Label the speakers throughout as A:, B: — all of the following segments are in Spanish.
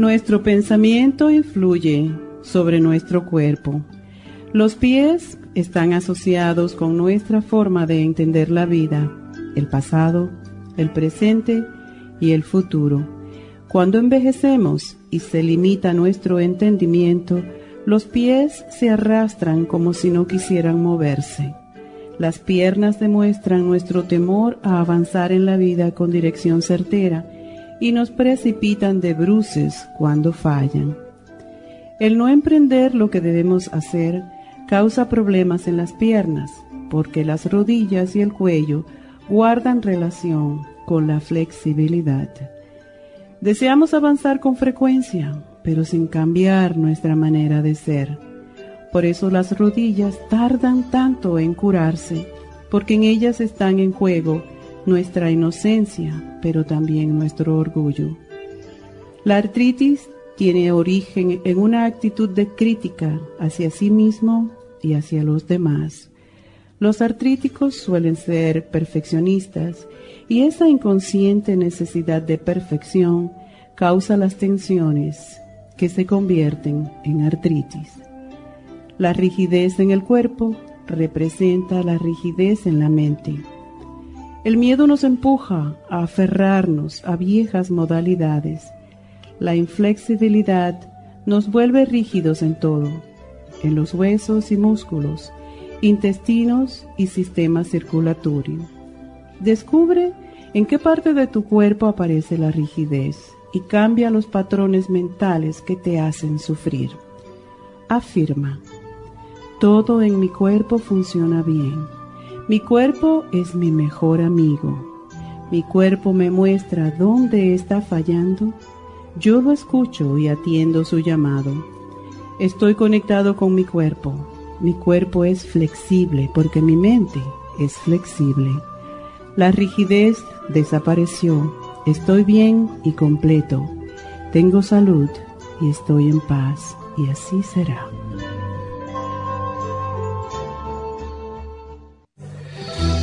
A: Nuestro pensamiento influye sobre nuestro cuerpo. Los pies están asociados con nuestra forma de entender la vida, el pasado, el presente y el futuro. Cuando envejecemos y se limita nuestro entendimiento, los pies se arrastran como si no quisieran moverse. Las piernas demuestran nuestro temor a avanzar en la vida con dirección certera y nos precipitan de bruces cuando fallan. El no emprender lo que debemos hacer causa problemas en las piernas, porque las rodillas y el cuello guardan relación con la flexibilidad. Deseamos avanzar con frecuencia, pero sin cambiar nuestra manera de ser. Por eso las rodillas tardan tanto en curarse, porque en ellas están en juego nuestra inocencia, pero también nuestro orgullo. La artritis tiene origen en una actitud de crítica hacia sí mismo y hacia los demás. Los artríticos suelen ser perfeccionistas y esa inconsciente necesidad de perfección causa las tensiones que se convierten en artritis. La rigidez en el cuerpo representa la rigidez en la mente. El miedo nos empuja a aferrarnos a viejas modalidades. La inflexibilidad nos vuelve rígidos en todo, en los huesos y músculos, intestinos y sistema circulatorio. Descubre en qué parte de tu cuerpo aparece la rigidez y cambia los patrones mentales que te hacen sufrir. Afirma, todo en mi cuerpo funciona bien mi cuerpo es mi mejor amigo. Mi cuerpo me muestra dónde está fallando. Yo lo escucho y atiendo su llamado. Estoy conectado con mi cuerpo. Mi cuerpo es flexible porque mi mente es flexible. La rigidez desapareció. Estoy bien y completo. Tengo salud y estoy en paz. Y así será.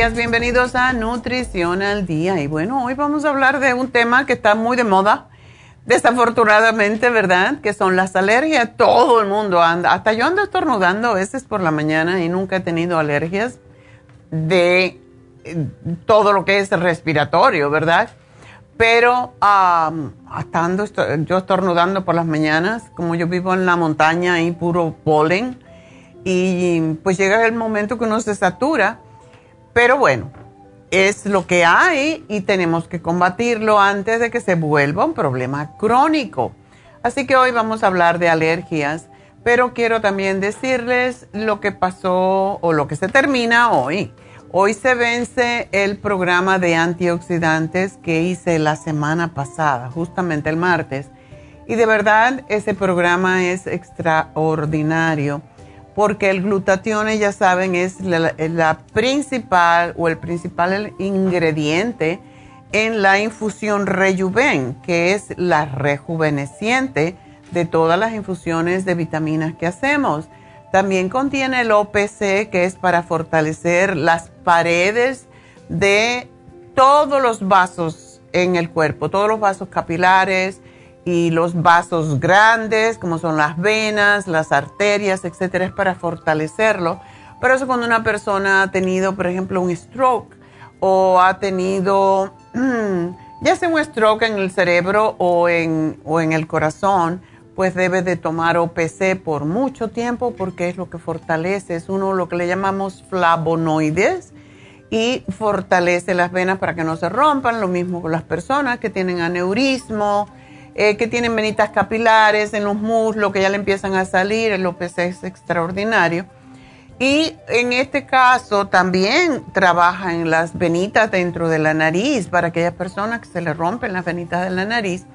B: Días, bienvenidos a Nutrición al Día. Y bueno, hoy vamos a hablar de un tema que está muy de moda, desafortunadamente, ¿verdad? Que son las alergias. Todo el mundo anda, hasta yo ando estornudando a veces por la mañana y nunca he tenido alergias de eh, todo lo que es respiratorio, ¿verdad?
A: pero estando, yo estornudando por las mañanas, como yo vivo en la montaña y puro polen, y pues llega el momento que uno se satura, pero bueno, es lo que hay y tenemos que combatirlo antes de que se vuelva un problema crónico. Así que hoy vamos a hablar de alergias, pero quiero también decirles lo que pasó o lo que se termina hoy. Hoy se vence el programa de antioxidantes que hice la semana pasada, justamente el martes. Y de verdad ese programa es extraordinario porque el glutatión, ya saben, es la, principal o el principal ingrediente en la infusión Rejuven, que es la rejuveneciente de todas las infusiones de vitaminas que hacemos. También contiene el OPC, que es para fortalecer las paredes de todos los vasos en el cuerpo, todos los vasos capilares, y los vasos grandes, como son las venas, las arterias, etcétera, es para fortalecerlo. Pero eso cuando una persona ha tenido, por ejemplo, un stroke o ha tenido, ya sea un stroke en el cerebro o en, o en el corazón, pues debe de tomar OPC por mucho tiempo porque es lo que fortalece, es uno lo que le llamamos flavonoides y fortalece las venas para que no se rompan, lo mismo con las personas que tienen aneurismo, eh, que tienen venitas capilares en los muslos que ya le empiezan a salir, el OPC es extraordinario. Y en este caso también trabaja en las venitas dentro de la nariz para aquellas personas que se le rompen las venitas de la nariz.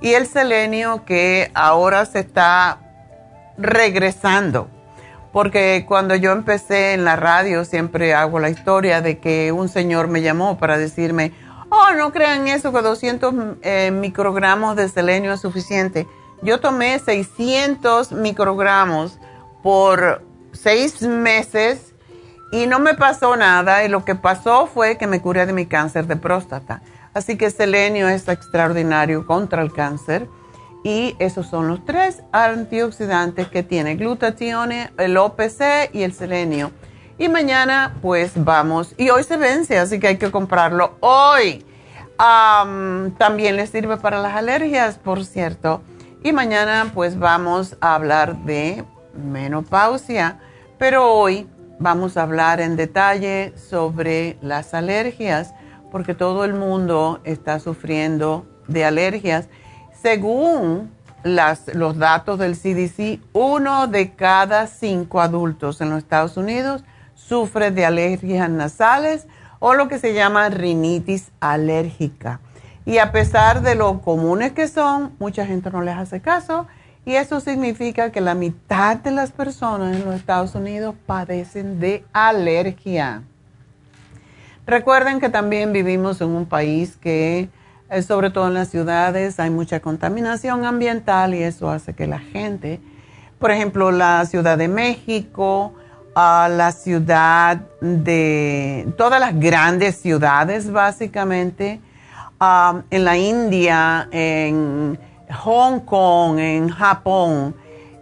A: Y el selenio que ahora se está regresando. Porque cuando yo empecé en la radio siempre hago la historia de que un señor me llamó para decirme, Oh, no crean eso, que 200 eh, microgramos de selenio es suficiente. Yo tomé 600 microgramos por seis meses y no me pasó nada y lo que pasó fue que me curé de mi cáncer de próstata. Así que selenio es extraordinario contra el cáncer y esos son los tres antioxidantes que tiene glutatione, el OPC y el selenio. Y mañana pues vamos, y hoy se vence, así que hay que comprarlo hoy. también le sirve para las alergias, por cierto. Y mañana pues vamos a hablar de menopausia, pero hoy vamos a hablar en detalle sobre las alergias, porque todo el mundo está sufriendo de alergias. Según los datos del CDC, uno de cada cinco adultos en los Estados Unidos sufre de alergias nasales o lo que se llama rinitis alérgica. Y a pesar de lo comunes que son, mucha gente no les hace caso y eso significa que la mitad de las personas en los Estados Unidos padecen de alergia. Recuerden que también vivimos en un país que, eh, sobre todo en las ciudades, hay mucha contaminación ambiental y eso hace que la gente, por ejemplo, la Ciudad de México, a la ciudad de todas las grandes ciudades básicamente, um, en la India, en Hong Kong, en Japón,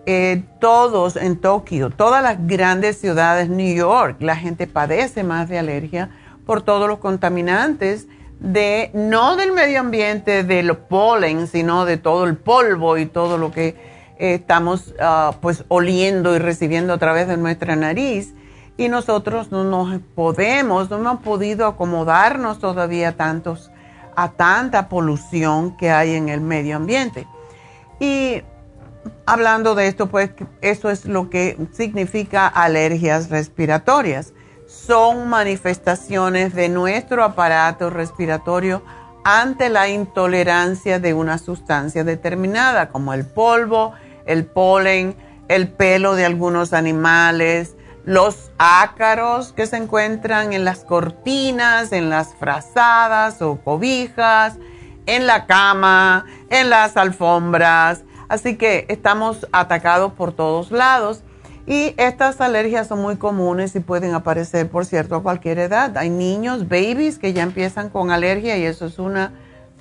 A: eh, todos en Tokio, todas las grandes ciudades, New York, la gente padece más de alergia por todos los contaminantes de, no del medio ambiente, del polen, sino de todo el polvo y todo lo que estamos ah, pues oliendo y recibiendo a través de nuestra nariz y nosotros no nos podemos, no hemos podido acomodarnos todavía tantos, a tanta polución que hay en el medio ambiente. Y hablando de esto, pues eso es lo que significa alergias respiratorias. Son manifestaciones de nuestro aparato respiratorio ante la intolerancia de una sustancia determinada, como el polvo, el polen, el pelo de algunos animales, los ácaros que se encuentran en las cortinas, en las frazadas o cobijas, en la cama, en las alfombras. Así que estamos atacados por todos lados y estas alergias son muy comunes y pueden aparecer, por cierto, a cualquier edad. Hay niños, babies, que ya empiezan con alergia y eso es una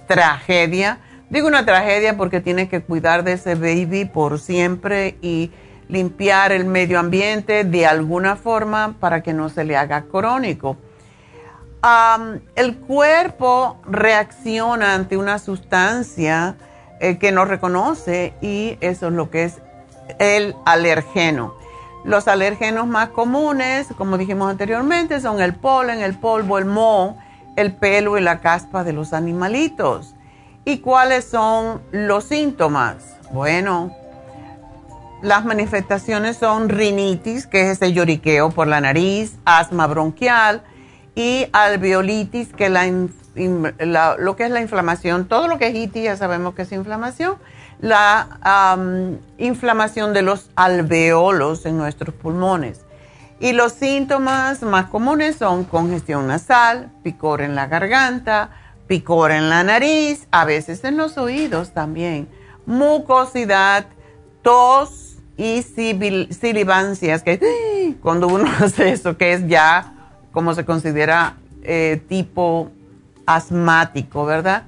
A: tragedia. Digo una tragedia porque tiene que cuidar de ese baby por siempre y limpiar el medio ambiente de alguna forma para que no se le haga crónico. el cuerpo reacciona ante una sustancia eh, que no reconoce y eso es lo que es el alergeno. Los alergenos más comunes, como dijimos anteriormente, son el polen, el polvo, el moho, el pelo y la caspa de los animalitos. ¿Y cuáles son los síntomas? Bueno, las manifestaciones son rinitis, que es ese lloriqueo por la nariz, asma bronquial y alveolitis, que la, lo que es la inflamación, todo lo que es itis ya sabemos que es inflamación, la inflamación de los alveolos en nuestros pulmones. Y los síntomas más comunes son congestión nasal, picor en la garganta, picor en la nariz, a veces en los oídos también, mucosidad, tos, y silivancias, que cuando uno hace eso, que es ya como se considera eh, tipo asmático, ¿verdad?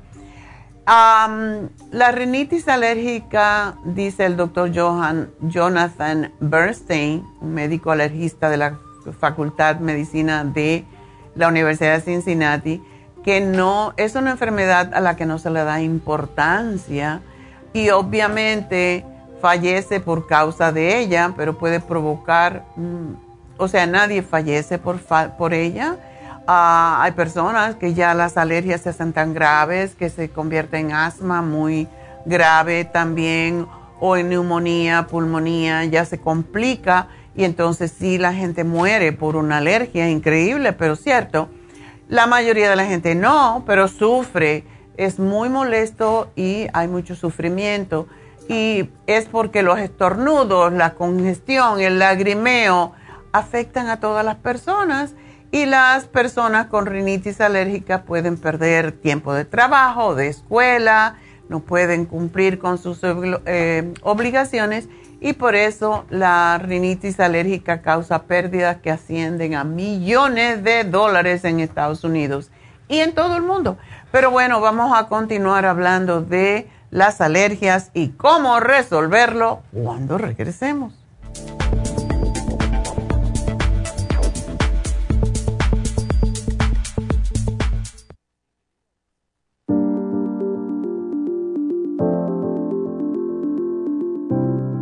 A: la rinitis alérgica, dice el doctor Johan, Jonathan Bernstein, un médico alergista de la Facultad de Medicina de la Universidad de Cincinnati, que no es una enfermedad a la que no se le da importancia y obviamente fallece por causa de ella, pero puede provocar, mm, o sea, nadie fallece por, por ella. Ah, hay personas que ya las alergias se hacen tan graves que se convierte en asma muy grave también o en neumonía, pulmonía, ya se complica y entonces sí la gente muere por una alergia increíble, pero cierto. La mayoría de la gente no, pero sufre, es muy molesto y hay mucho sufrimiento. Y es porque los estornudos, la congestión, el lagrimeo afectan a todas las personas. Y las personas con rinitis alérgica pueden perder tiempo de trabajo, de escuela, no pueden cumplir con sus eh, obligaciones y por eso la rinitis alérgica causa pérdidas que ascienden a millones de dólares en Estados Unidos y en todo el mundo. Pero bueno, vamos a continuar hablando de las alergias y cómo resolverlo cuando regresemos.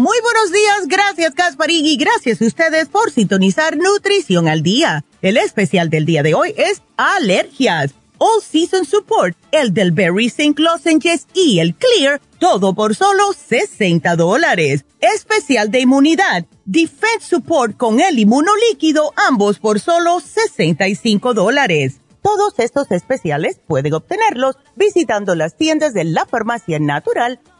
C: Muy buenos días, gracias Gasparín y gracias a ustedes por sintonizar Nutrición al Día. El especial del día de hoy es alergias. All Season Support, el del Berry St. Lozenges y el Clear todo por solo 60 dólares. Especial de inmunidad, Defense Support con el inmunolíquido, ambos por solo 65 dólares. Todos estos especiales pueden obtenerlos visitando las tiendas de la farmacia natural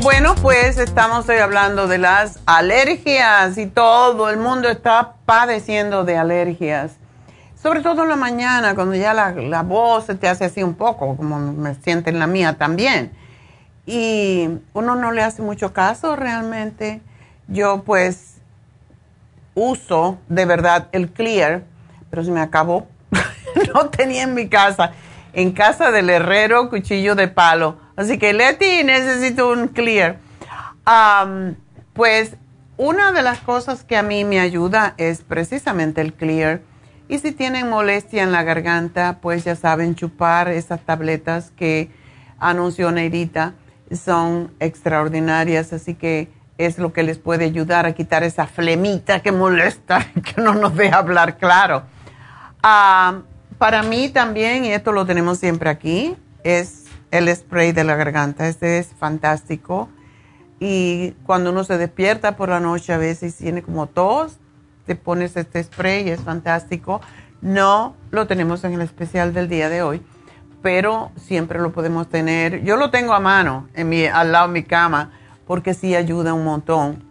A: Bueno, pues estamos hoy hablando de las alergias y todo el mundo está padeciendo de alergias. Sobre todo en la mañana, cuando ya la, voz se te hace así un poco, como me siente en la mía también. Y uno no le hace mucho caso realmente. Yo pues uso de verdad el clear, pero se me acabó. no tenía en mi casa. En casa del herrero, cuchillo de palo Así que Leti, necesito un clear. pues una de las cosas que a mí me ayuda es precisamente el clear. Y si tienen molestia en la garganta, pues ya saben chupar esas tabletas que anunció Neidita. Son extraordinarias, así que es lo que les puede ayudar a quitar esa flemita que molesta, que no nos deja hablar claro. para mí también, y esto lo tenemos siempre aquí, es el spray de la garganta. Este es fantástico. Y cuando uno se despierta por la noche, a veces tiene como tos, te pones este spray y es fantástico. No lo tenemos en el especial del día de hoy, pero siempre lo podemos tener. Yo lo tengo a mano, en mi, al lado de mi cama, porque sí ayuda un montón.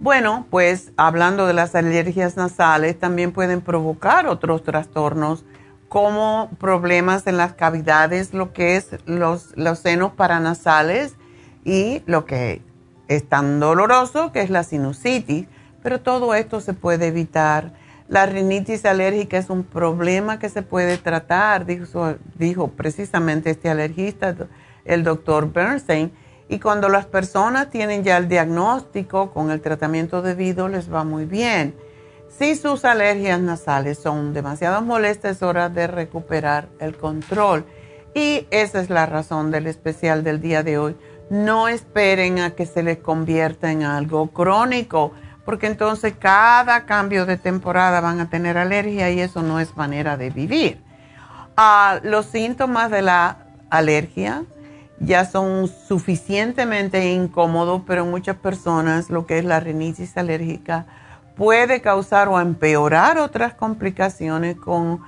A: Bueno, pues hablando de las alergias nasales, también pueden provocar otros trastornos como problemas en las cavidades, lo que es los, los senos paranasales y lo que es tan doloroso, que es la sinusitis. Pero todo esto se puede evitar. La rinitis alérgica es un problema que se puede tratar, dijo, dijo precisamente este alergista, el doctor Bernstein. Y cuando las personas tienen ya el diagnóstico con el tratamiento debido, les va muy bien. Si sus alergias nasales son demasiado molestas, es hora de recuperar el control. Y esa es la razón del especial del día de hoy. No esperen a que se les convierta en algo crónico, porque entonces cada cambio de temporada van a tener alergia y eso no es manera de vivir. Ah, los síntomas de la alergia ya son suficientemente incómodos, pero en muchas personas lo que es la rinitis alérgica puede causar o empeorar otras complicaciones con,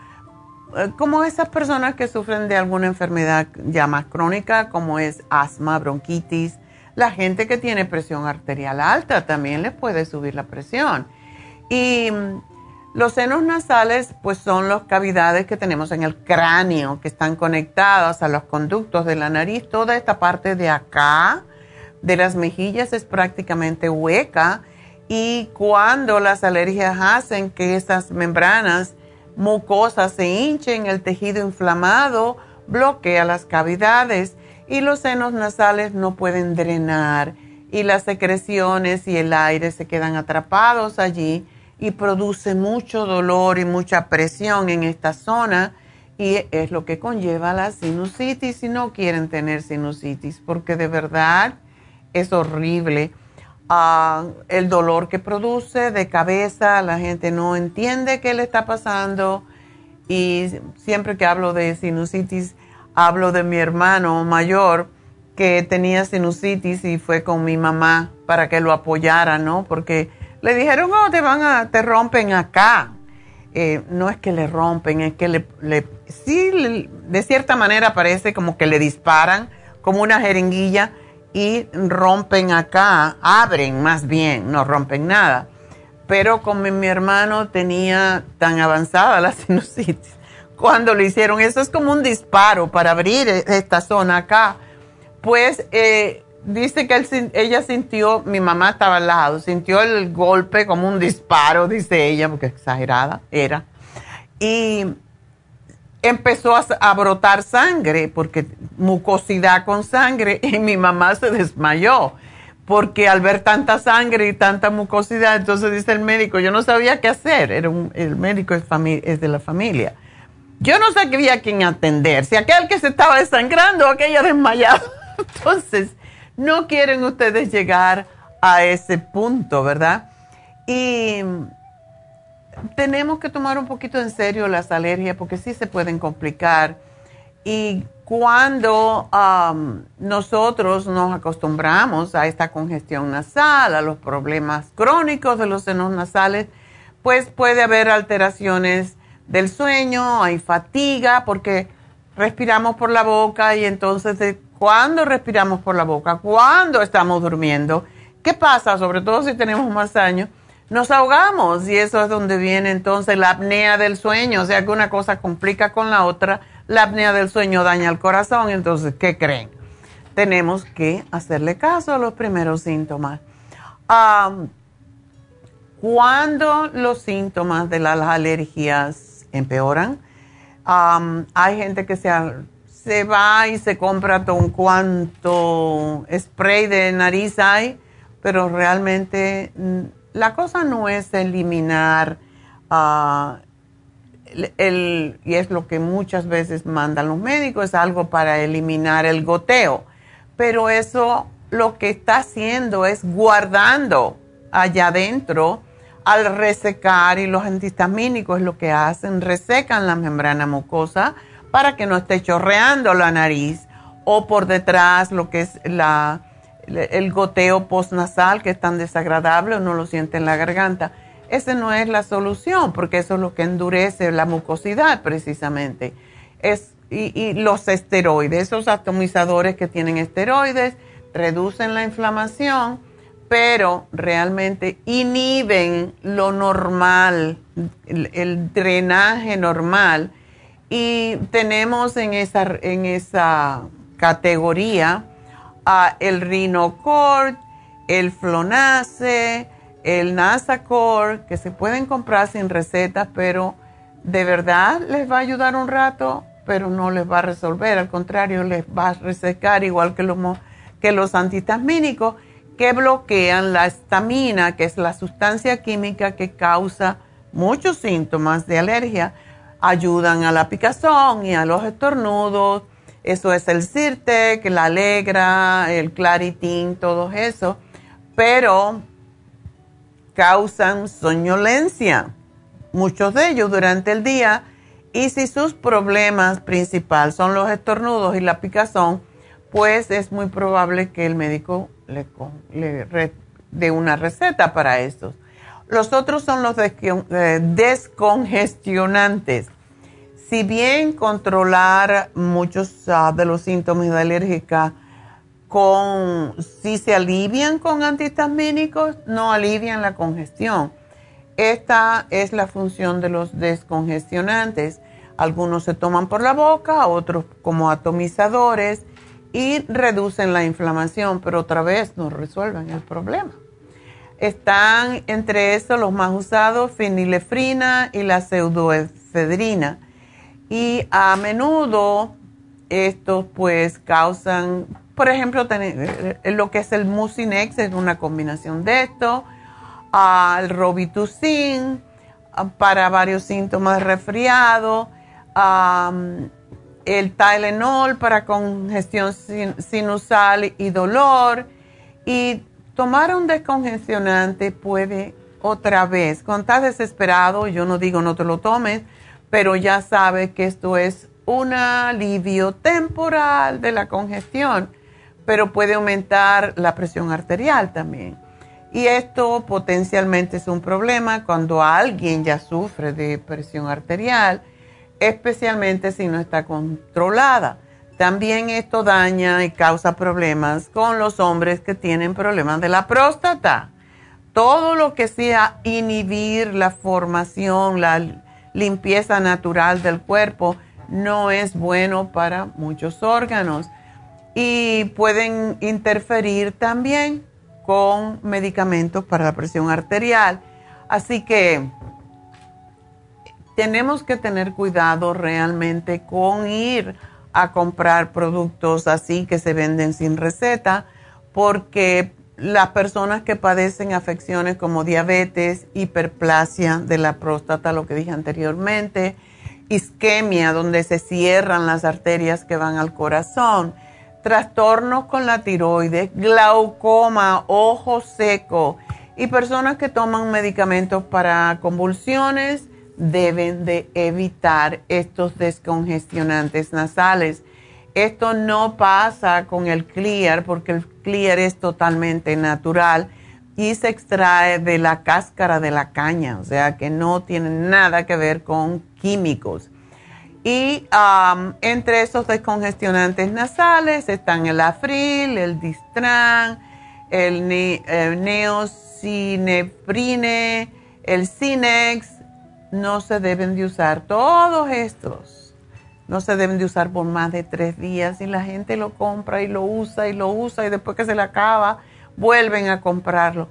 A: eh, como esas personas que sufren de alguna enfermedad ya más crónica, como es asma, bronquitis. La gente que tiene presión arterial alta también les puede subir la presión. Y los senos nasales, pues son las cavidades que tenemos en el cráneo, que están conectadas a los conductos de la nariz. Toda esta parte de acá, de las mejillas, es prácticamente hueca y cuando las alergias hacen que esas membranas mucosas se hinchen, el tejido inflamado bloquea las cavidades y los senos nasales no pueden drenar y las secreciones y el aire se quedan atrapados allí y produce mucho dolor y mucha presión en esta zona y es lo que conlleva la sinusitis si no quieren tener sinusitis porque de verdad es horrible el dolor que produce de cabeza, la gente no entiende qué le está pasando y siempre que hablo de sinusitis, hablo de mi hermano mayor que tenía sinusitis y fue con mi mamá para que lo apoyara, ¿no? Porque le dijeron, oh, te van a, te rompen acá. Eh, no es que le rompen, es que le, sí, de cierta manera parece como que le disparan, como una jeringuilla y rompen acá, abren más bien, no rompen nada. Pero como mi hermano tenía tan avanzada la sinusitis, cuando le hicieron eso es como un disparo para abrir e-, esta zona acá, pues eh, dice que ella sintió, mi mamá estaba al lado, sintió el golpe como un disparo, dice ella, porque exagerada era. Y empezó a, brotar sangre, porque mucosidad con sangre, y mi mamá se desmayó, porque al ver tanta sangre y tanta mucosidad, entonces dice el médico, yo no sabía qué hacer, era el médico es, de la familia. yo no sabía quién atender, si aquel que se estaba desangrando o aquella desmayada. Entonces, no quieren ustedes llegar a ese punto, ¿verdad? Y tenemos que tomar un poquito en serio las alergias porque sí se pueden complicar. Y cuando nosotros nos acostumbramos a esta congestión nasal, a los problemas crónicos de los senos nasales, pues puede haber alteraciones del sueño, hay fatiga porque respiramos por la boca y entonces cuando respiramos por la boca, cuando estamos durmiendo, ¿qué pasa? Sobre todo si tenemos más años, nos ahogamos y eso es donde viene entonces la apnea del sueño, o sea que una cosa complica con la otra, la apnea del sueño daña el corazón, entonces, ¿qué creen? Tenemos que hacerle caso a los primeros síntomas. cuando los síntomas de las alergias empeoran, hay gente que se, se va y se compra todo cuanto spray de nariz hay, pero realmente mm, la cosa no es eliminar uh, el, y es lo que muchas veces mandan los médicos, es algo para eliminar el goteo. Pero eso lo que está haciendo es guardando allá adentro al resecar y los antihistamínicos lo que hacen, resecan la membrana mucosa para que no esté chorreando la nariz o por detrás lo que es la, el goteo postnasal que es tan desagradable, uno lo siente en la garganta esa no es la solución, porque eso es lo que endurece la mucosidad precisamente. Es, y, los esteroides, esos atomizadores que tienen esteroides, reducen la inflamación, pero realmente inhiben lo normal, el, drenaje normal. Y tenemos en esa, en esa categoría el Rhinocort, el Flonace, el Nasacor, que se pueden comprar sin recetas, pero de verdad les va a ayudar un rato, pero no les va a resolver, al contrario, les va a resecar igual que los, que los antihistamínicos que bloquean la estamina, que es la sustancia química que causa muchos síntomas de alergia, ayudan a la picazón y a los estornudos. Eso es el Sirtec, la Alegra, el Claritin, todo eso. Pero causan soñolencia, muchos de ellos durante el día, y si sus problemas principales son los estornudos y la picazón, pues es muy probable que el médico le, dé una receta para estos. Los otros son los eh, descongestionantes. Si bien controlar muchos ah, de los síntomas de alérgica con, si se alivian con antihistamínicos, no alivian la congestión. Esta es la función de los descongestionantes. Algunos se toman por la boca, otros como atomizadores y reducen la inflamación, pero otra vez no resuelven el problema. Están entre estos los más usados, fenilefrina y la pseudoefedrina. Y a menudo estos pues causan por ejemplo, eh, lo que es el Mucinex es una combinación de esto, el Robitussin para varios síntomas de resfriado, el Tylenol para congestión sinusal y dolor. Y tomar un descongestionante puede otra vez, cuando estás desesperado, yo no digo no te lo tomes, pero ya sabes que esto es un alivio temporal de la congestión pero puede aumentar la presión arterial también. Y esto potencialmente es un problema cuando alguien ya sufre de presión arterial, especialmente si no está controlada. También esto daña y causa problemas con los hombres que tienen problemas de la próstata. Todo lo que sea inhibir la formación, la limpieza natural del cuerpo, no es bueno para muchos órganos y pueden interferir también con medicamentos para la presión arterial. Así que tenemos que tener cuidado realmente con ir a comprar productos así que se venden sin receta, porque las personas que padecen afecciones como diabetes, hiperplasia de la próstata, lo que dije anteriormente, isquemia, donde se cierran las arterias que van al corazón, trastornos con la tiroides, glaucoma, ojo seco y personas que toman medicamentos para convulsiones deben de evitar estos descongestionantes nasales. Esto no pasa con el clear porque el clear es totalmente natural y se extrae de la cáscara de la caña, o sea que no tiene nada que ver con químicos. Y entre esos descongestionantes nasales están el Afril, el Distran, el, el Neocineprine, el Cinex. No se deben de usar todos estos no se deben de usar por más de tres días y la gente lo compra y lo usa y lo usa y después que se le acaba vuelven a comprarlo.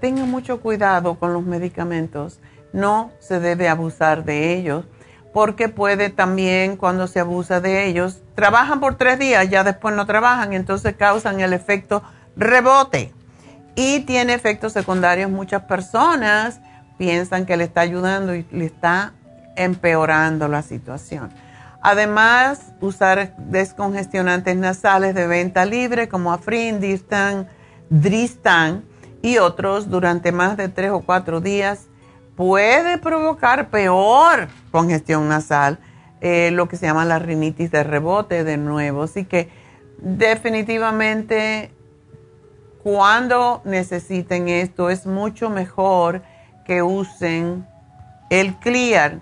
A: Tengan mucho cuidado con los medicamentos, no se debe abusar de ellos porque puede también cuando se abusa de ellos, trabajan por tres días, ya después no trabajan, entonces causan el efecto rebote y tiene efectos secundarios. Muchas personas piensan que le está ayudando y le está empeorando la situación. Además, usar descongestionantes nasales de venta libre como Afrin, Distan, Dristan y otros durante más de tres o cuatro días puede provocar peor congestión nasal, eh, lo que se llama la rinitis de rebote de nuevo. Así que definitivamente cuando necesiten esto es mucho mejor que usen el Clear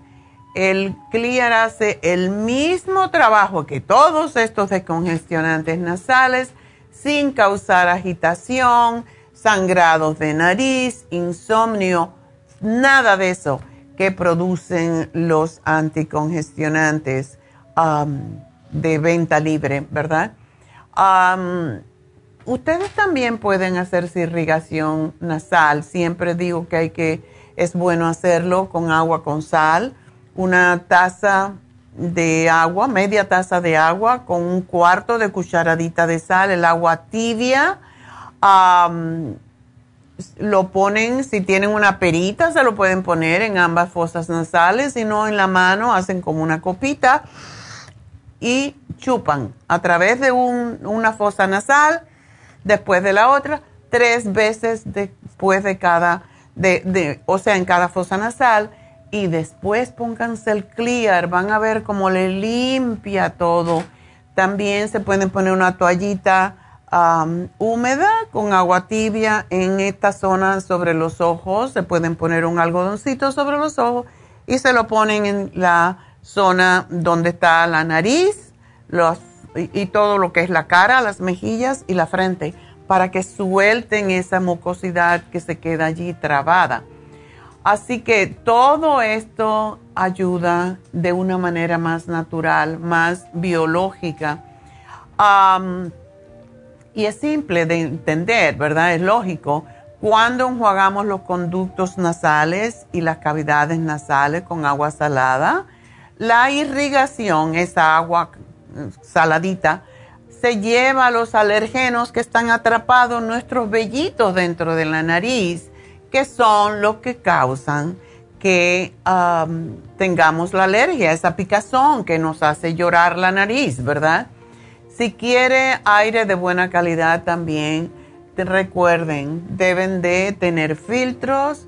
A: el Clear hace el mismo trabajo que todos estos descongestionantes nasales sin causar agitación, sangrados de nariz, insomnio, nada de eso que producen los anticongestionantes um, de venta libre, ¿verdad? Um, ustedes también pueden hacerse irrigación nasal. Siempre digo que hay que, es bueno hacerlo con agua con sal una taza de agua, media taza de agua con un cuarto de cucharadita de sal, el agua tibia. lo ponen, si tienen una perita, se lo pueden poner en ambas fosas nasales, si no en la mano, hacen como una copita y chupan a través de una fosa nasal, después de la otra, tres veces después de cada, de, o sea, en cada fosa nasal y después pónganse el clear, van a ver cómo le limpia todo. También se pueden poner una toallita húmeda con agua tibia en esta zona sobre los ojos. Se pueden poner un algodoncito sobre los ojos y se lo ponen en la zona donde está la nariz los, y todo lo que es la cara, las mejillas y la frente para que suelten esa mucosidad que se queda allí trabada. Así que todo esto ayuda de una manera más natural, más biológica. y es simple de entender, ¿verdad? Es lógico. Cuando enjuagamos los conductos nasales y las cavidades nasales con agua salada, la irrigación, esa agua saladita, se lleva los alergenos que están atrapados nuestros vellitos dentro de la nariz que son los que causan que tengamos la alergia, esa picazón que nos hace llorar la nariz, ¿verdad? Si quiere aire de buena calidad también, recuerden, deben de tener filtros.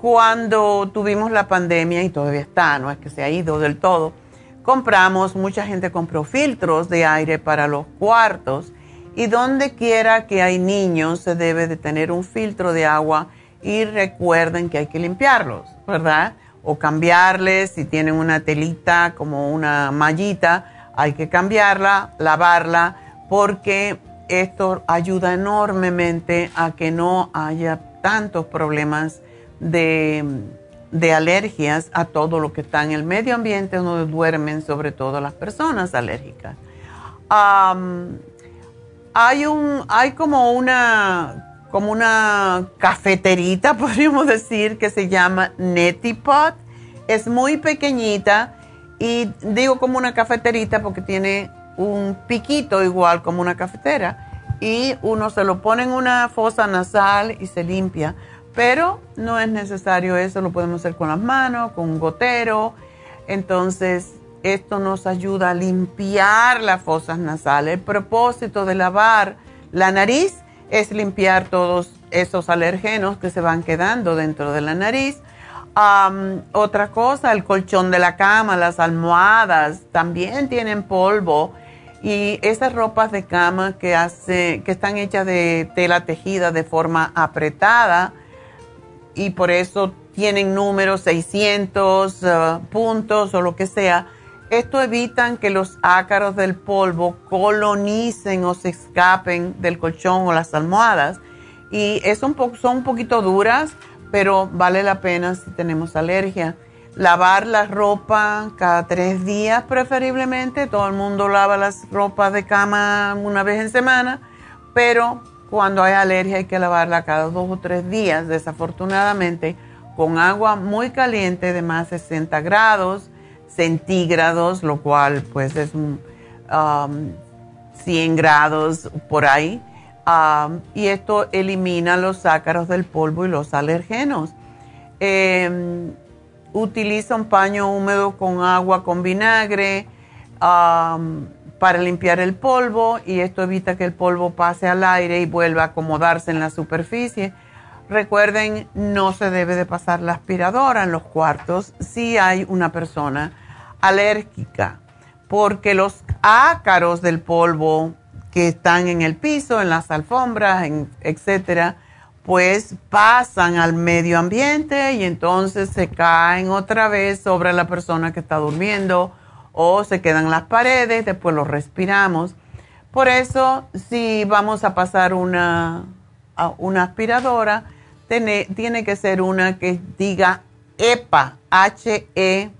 A: Cuando tuvimos la pandemia, y todavía está, no es que se ha ido del todo, compramos, mucha gente compró filtros de aire para los cuartos y donde quiera que hay niños se debe de tener un filtro de agua y recuerden que hay que limpiarlos, ¿verdad? O cambiarles, si tienen una telita como una mallita, hay que cambiarla, lavarla, porque esto ayuda enormemente a que no haya tantos problemas de, alergias a todo lo que está en el medio ambiente donde duermen, sobre todo las personas alérgicas. hay, un, hay como una como una cafeterita, podríamos decir, que se llama Netipot. Es muy pequeñita y digo como una cafeterita porque tiene un piquito igual como una cafetera. Y uno se lo pone en una fosa nasal y se limpia. Pero no es necesario eso, lo podemos hacer con las manos, con un gotero. Entonces, esto nos ayuda a limpiar las fosas nasales. El propósito de lavar la nariz es limpiar todos esos alergenos que se van quedando dentro de la nariz. otra cosa, el colchón de la cama, las almohadas también tienen polvo y esas ropas de cama que, hace, que están hechas de tela tejida de forma apretada y por eso tienen números 600 uh, puntos o lo que sea, esto evita que los ácaros del polvo colonicen o se escapen del colchón o las almohadas. Y son un poquito duras, pero vale la pena si tenemos alergia. Lavar la ropa cada tres días preferiblemente. Todo el mundo lava las ropas de cama una vez en semana, pero cuando hay alergia hay que lavarla cada dos o tres días, desafortunadamente, con agua muy caliente de más de 60 grados centígrados, lo cual pues es un, 100 um, grados por ahí. Um, y esto elimina los ácaros del polvo y los alergenos. Em, utiliza un paño húmedo con agua con vinagre um, para limpiar el polvo y esto evita que el polvo pase al aire y vuelva a acomodarse en la superficie. Recuerden, no se debe de pasar la aspiradora en los cuartos si hay una persona alérgica, porque los ácaros del polvo que están en el piso, en las alfombras, en, etcétera, pues pasan al medio ambiente y entonces se caen otra vez sobre la persona que está durmiendo o se quedan las paredes, después lo respiramos. Por eso, si vamos a pasar una, una aspiradora, tiene, tiene que ser una que diga EPA, H-E-P-A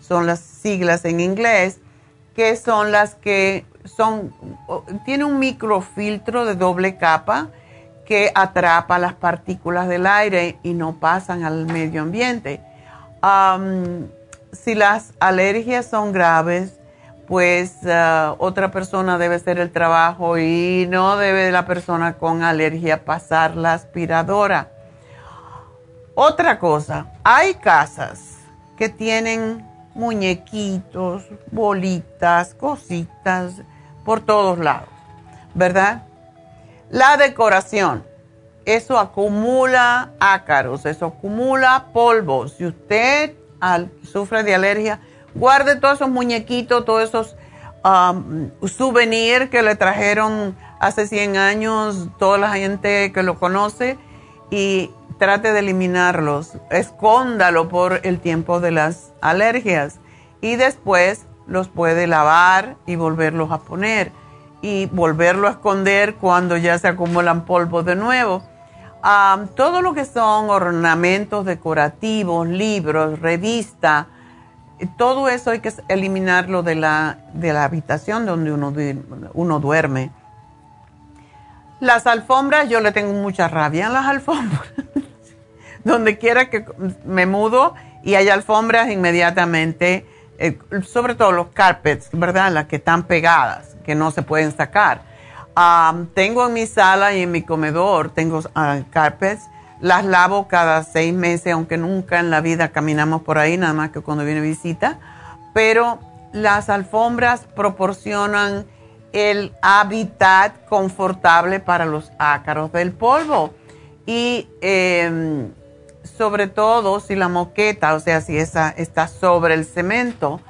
A: son las siglas en inglés, que son las que son, tiene un microfiltro de doble capa que atrapa las partículas del aire y no pasan al medio ambiente. Si las alergias son graves, pues uh, otra persona debe hacer el trabajo y no debe la persona con alergia pasar la aspiradora. Otra cosa, hay casas que tienen muñequitos, bolitas, cositas por todos lados, ¿verdad? La decoración, eso acumula ácaros, eso acumula polvo. Si usted sufre de alergia, guarde todos esos muñequitos, todos esos um, souvenirs que le trajeron hace 100 años, toda la gente que lo conoce, y trate de eliminarlos, escóndalo por el tiempo de las alergias y después los puede lavar y volverlos a poner y volverlo a esconder cuando ya se acumulan polvo de nuevo. Todo lo que son ornamentos decorativos, libros, revista, todo eso hay que eliminarlo de la, de la habitación donde uno, uno duerme. Las alfombras, yo le tengo mucha rabia a las alfombras. donde quiera que me mudo y hay alfombras inmediatamente, eh, sobre todo los carpets, ¿verdad? Las que están pegadas, que no se pueden sacar. Tengo en mi sala y en mi comedor, tengo uh, carpets, las lavo cada seis meses, aunque nunca en la vida caminamos por ahí, nada más que cuando viene visita, pero las alfombras proporcionan el hábitat confortable para los ácaros del polvo. Y eh, sobre todo si la moqueta, o sea, si esa está sobre el cemento,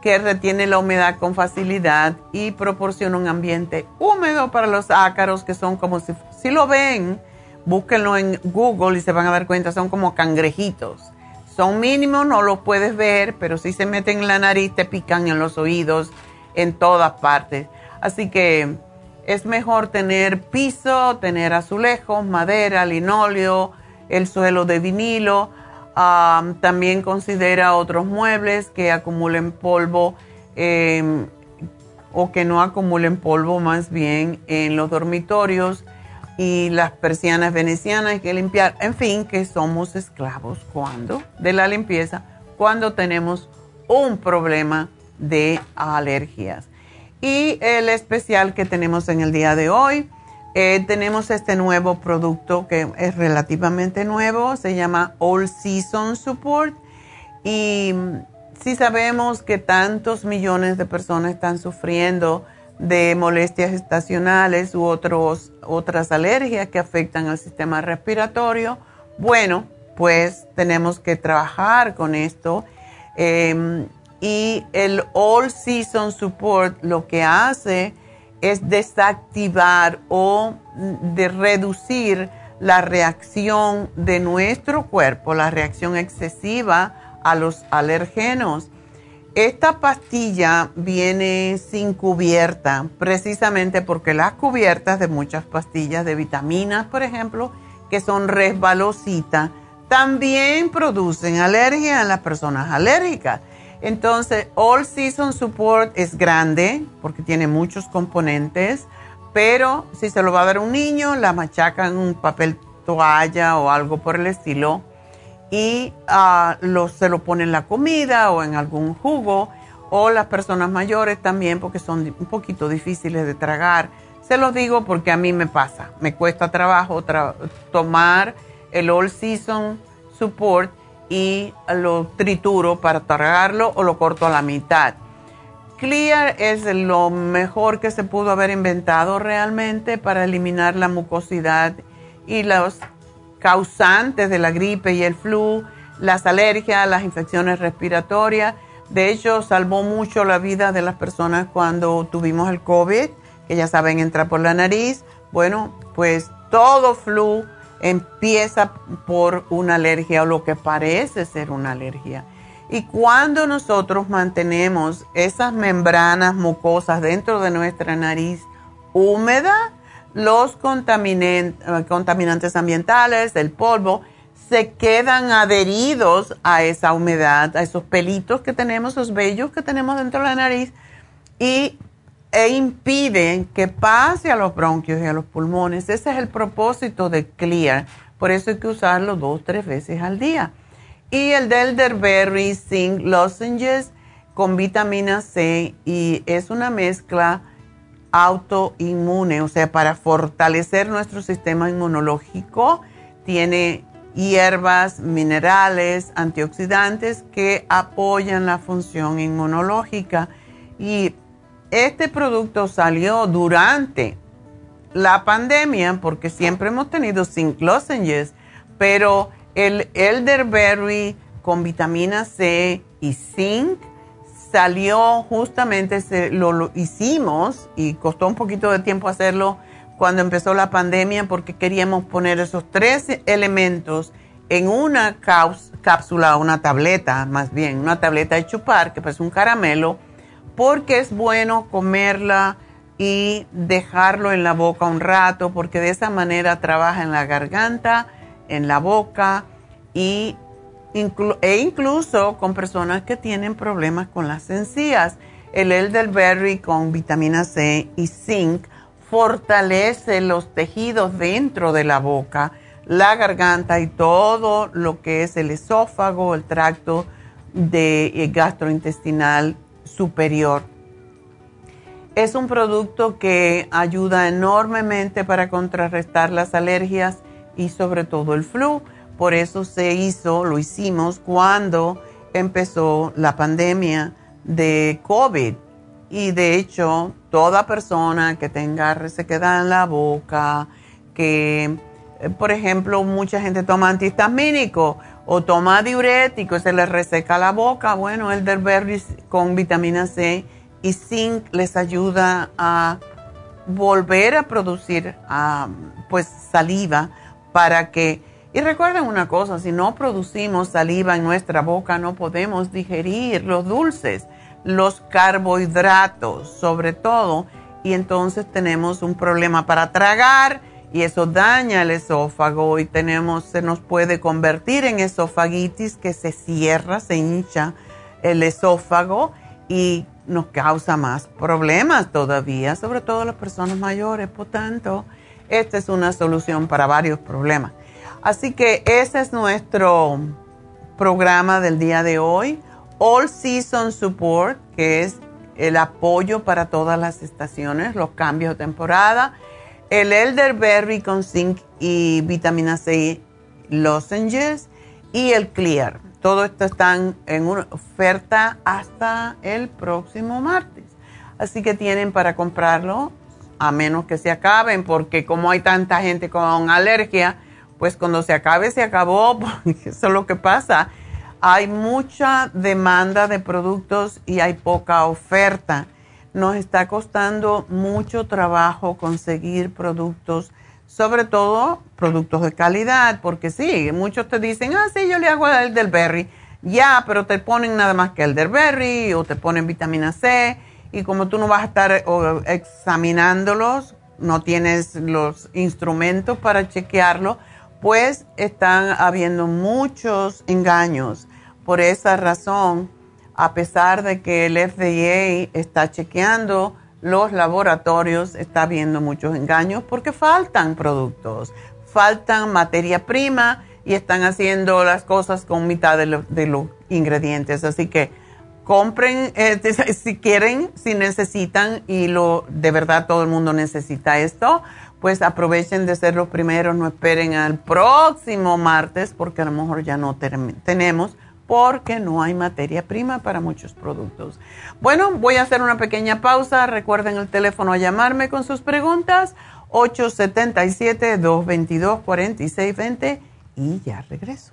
A: que retiene la humedad con facilidad y proporciona un ambiente húmedo para los ácaros, que son como si, lo ven, búsquenlo en Google y se van a dar cuenta, son como cangrejitos. Son mínimos, no los puedes ver, pero si se meten en la nariz, te pican en los oídos, en todas partes. Así que es mejor tener piso, tener azulejos, madera, linóleo, el suelo de vinilo. También considera otros muebles que acumulen polvo em, o que no acumulen polvo más bien en los dormitorios y las persianas venecianas hay que limpiar. En fin, que somos esclavos cuando de la limpieza cuando tenemos un problema de alergias. Y el especial que tenemos en el día de hoy eh, tenemos este nuevo producto que es relativamente nuevo, se llama All Season Support Y si sabemos que tantos millones de personas están sufriendo de molestias estacionales u otros, otras alergias que afectan al sistema respiratorio. Bueno, pues tenemos que trabajar con esto. Em, y el All Season Support lo que hace es desactivar o de reducir la reacción de nuestro cuerpo, la reacción excesiva a los alergenos esta pastilla viene sin cubierta, precisamente porque las cubiertas de muchas pastillas de vitaminas, por ejemplo, que son resbalositas, también producen alergia en las personas alérgicas. Entonces, All Season Support es grande porque tiene muchos componentes, pero si se lo va a dar un niño, la machaca en un papel toalla o algo por el estilo y ah, se lo pone en la comida o en algún jugo o las personas mayores también porque son un poquito difíciles de tragar. Se lo digo porque a mí me pasa, me cuesta trabajo tomar el All Season Support y lo trituro para tragarlo o lo corto a la mitad. Clear es lo mejor que se pudo haber inventado realmente para eliminar la mucosidad y los causantes de la gripe y el flu, las alergias, las infecciones respiratorias. De hecho, salvó mucho la vida de las personas cuando tuvimos el COVID, que ya saben, entra por la nariz. Bueno, pues todo flu empieza por una alergia o lo que parece ser una alergia. Y cuando nosotros mantenemos esas membranas mucosas dentro de nuestra nariz húmeda, los contaminantes ambientales, el polvo, se quedan adheridos a esa humedad, a esos pelitos que tenemos, esos vellos que tenemos dentro de la nariz y, e impiden que pase a los bronquios y a los pulmones. Ese es el propósito de Clear. Por eso hay que usarlo dos, tres veces al día. Y el Delderberry Zinc Lozenges con vitamina C y es una mezcla autoinmune, o sea, para fortalecer nuestro sistema inmunológico. Tiene hierbas, minerales, antioxidantes que apoyan la función inmunológica. Y este producto salió durante la pandemia porque siempre hemos tenido zinc lozenges, pero el elderberry con vitamina C y zinc salió justamente, se, lo, hicimos y costó un poquito de tiempo hacerlo cuando empezó la pandemia porque queríamos poner esos tres elementos en una cápsula, una tableta, más bien, una tableta de chupar, que es un caramelo, porque es bueno comerla y dejarlo en la boca un rato, porque de esa manera trabaja en la garganta, en la boca y e incluso con personas que tienen problemas con las encías. El elderberry con vitamina C y zinc fortalece los tejidos dentro de la boca, la garganta y todo lo que es el esófago, el tracto de eh, gastrointestinal superior. Es un producto que ayuda enormemente para contrarrestar las alergias y sobre todo el flu por eso se hizo, lo hicimos cuando empezó la pandemia de COVID. Y de hecho, toda persona que tenga resequedad en la boca, que, eh, por ejemplo, mucha gente toma antihistamínico o toma diurético y se les reseca la boca, bueno, el berry con vitamina C y zinc les ayuda a volver a producir pues saliva para que y recuerden una cosa, si no producimos saliva en nuestra boca, no podemos digerir los dulces, los carbohidratos sobre todo, y entonces tenemos un problema para tragar y eso daña el esófago y tenemos, se nos puede convertir en esofagitis que se cierra, se hincha el esófago y nos causa más problemas todavía, sobre todo las personas mayores. Por tanto, esta es una solución para varios problemas. Así que ese es nuestro programa del día de hoy. All Season Support, que es el apoyo para todas las estaciones, los cambios de temporada. El elderberry con zinc y vitamina C lozenges y el clear. todo esto está en oferta hasta el próximo martes. Así que tienen para comprarlo, a menos que se acaben, porque como hay tanta gente con alergia, pues cuando se acabe, se acabó, eso es lo que pasa. Hay mucha demanda de productos y hay poca oferta. Nos está costando mucho trabajo conseguir productos, sobre todo productos de calidad, porque sí, muchos te dicen, ah, sí, yo le hago el del berry. Ya, pero te ponen nada más que el del berry o te ponen vitamina C y como tú no vas a estar examinándolos, no tienes los instrumentos para chequearlo, pues están habiendo muchos engaños. Por esa razón, a pesar de que el FDA está chequeando los laboratorios, está habiendo muchos engaños porque faltan productos, faltan materia prima y están haciendo las cosas con mitad de, los ingredientes. Así que compren eh, si quieren, si necesitan y lo de verdad todo el mundo necesita esto pues aprovechen de ser los primeros, no esperen al próximo martes porque a lo mejor ya no tenemos porque no hay materia prima para muchos productos. Bueno, voy a hacer una pequeña pausa. Recuerden el teléfono a llamarme con sus preguntas 877-222-4620 y ya regreso.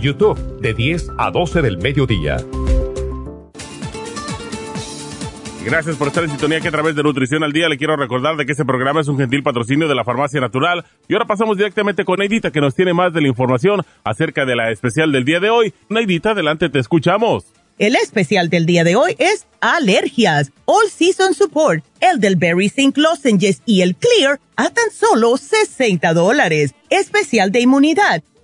D: YouTube de 10 a 12 del mediodía.
E: Gracias por estar en sintonía que a través de Nutrición al Día le quiero recordar de que este programa es un gentil patrocinio de la Farmacia Natural. Y ahora pasamos directamente con Neidita que nos tiene más de la información acerca de la especial del día de hoy. Neidita, adelante, te escuchamos.
C: El especial del día de hoy es alergias, All Season Support, el del Berry Zinc Lozenges y el Clear a tan solo 60 dólares. Especial de inmunidad,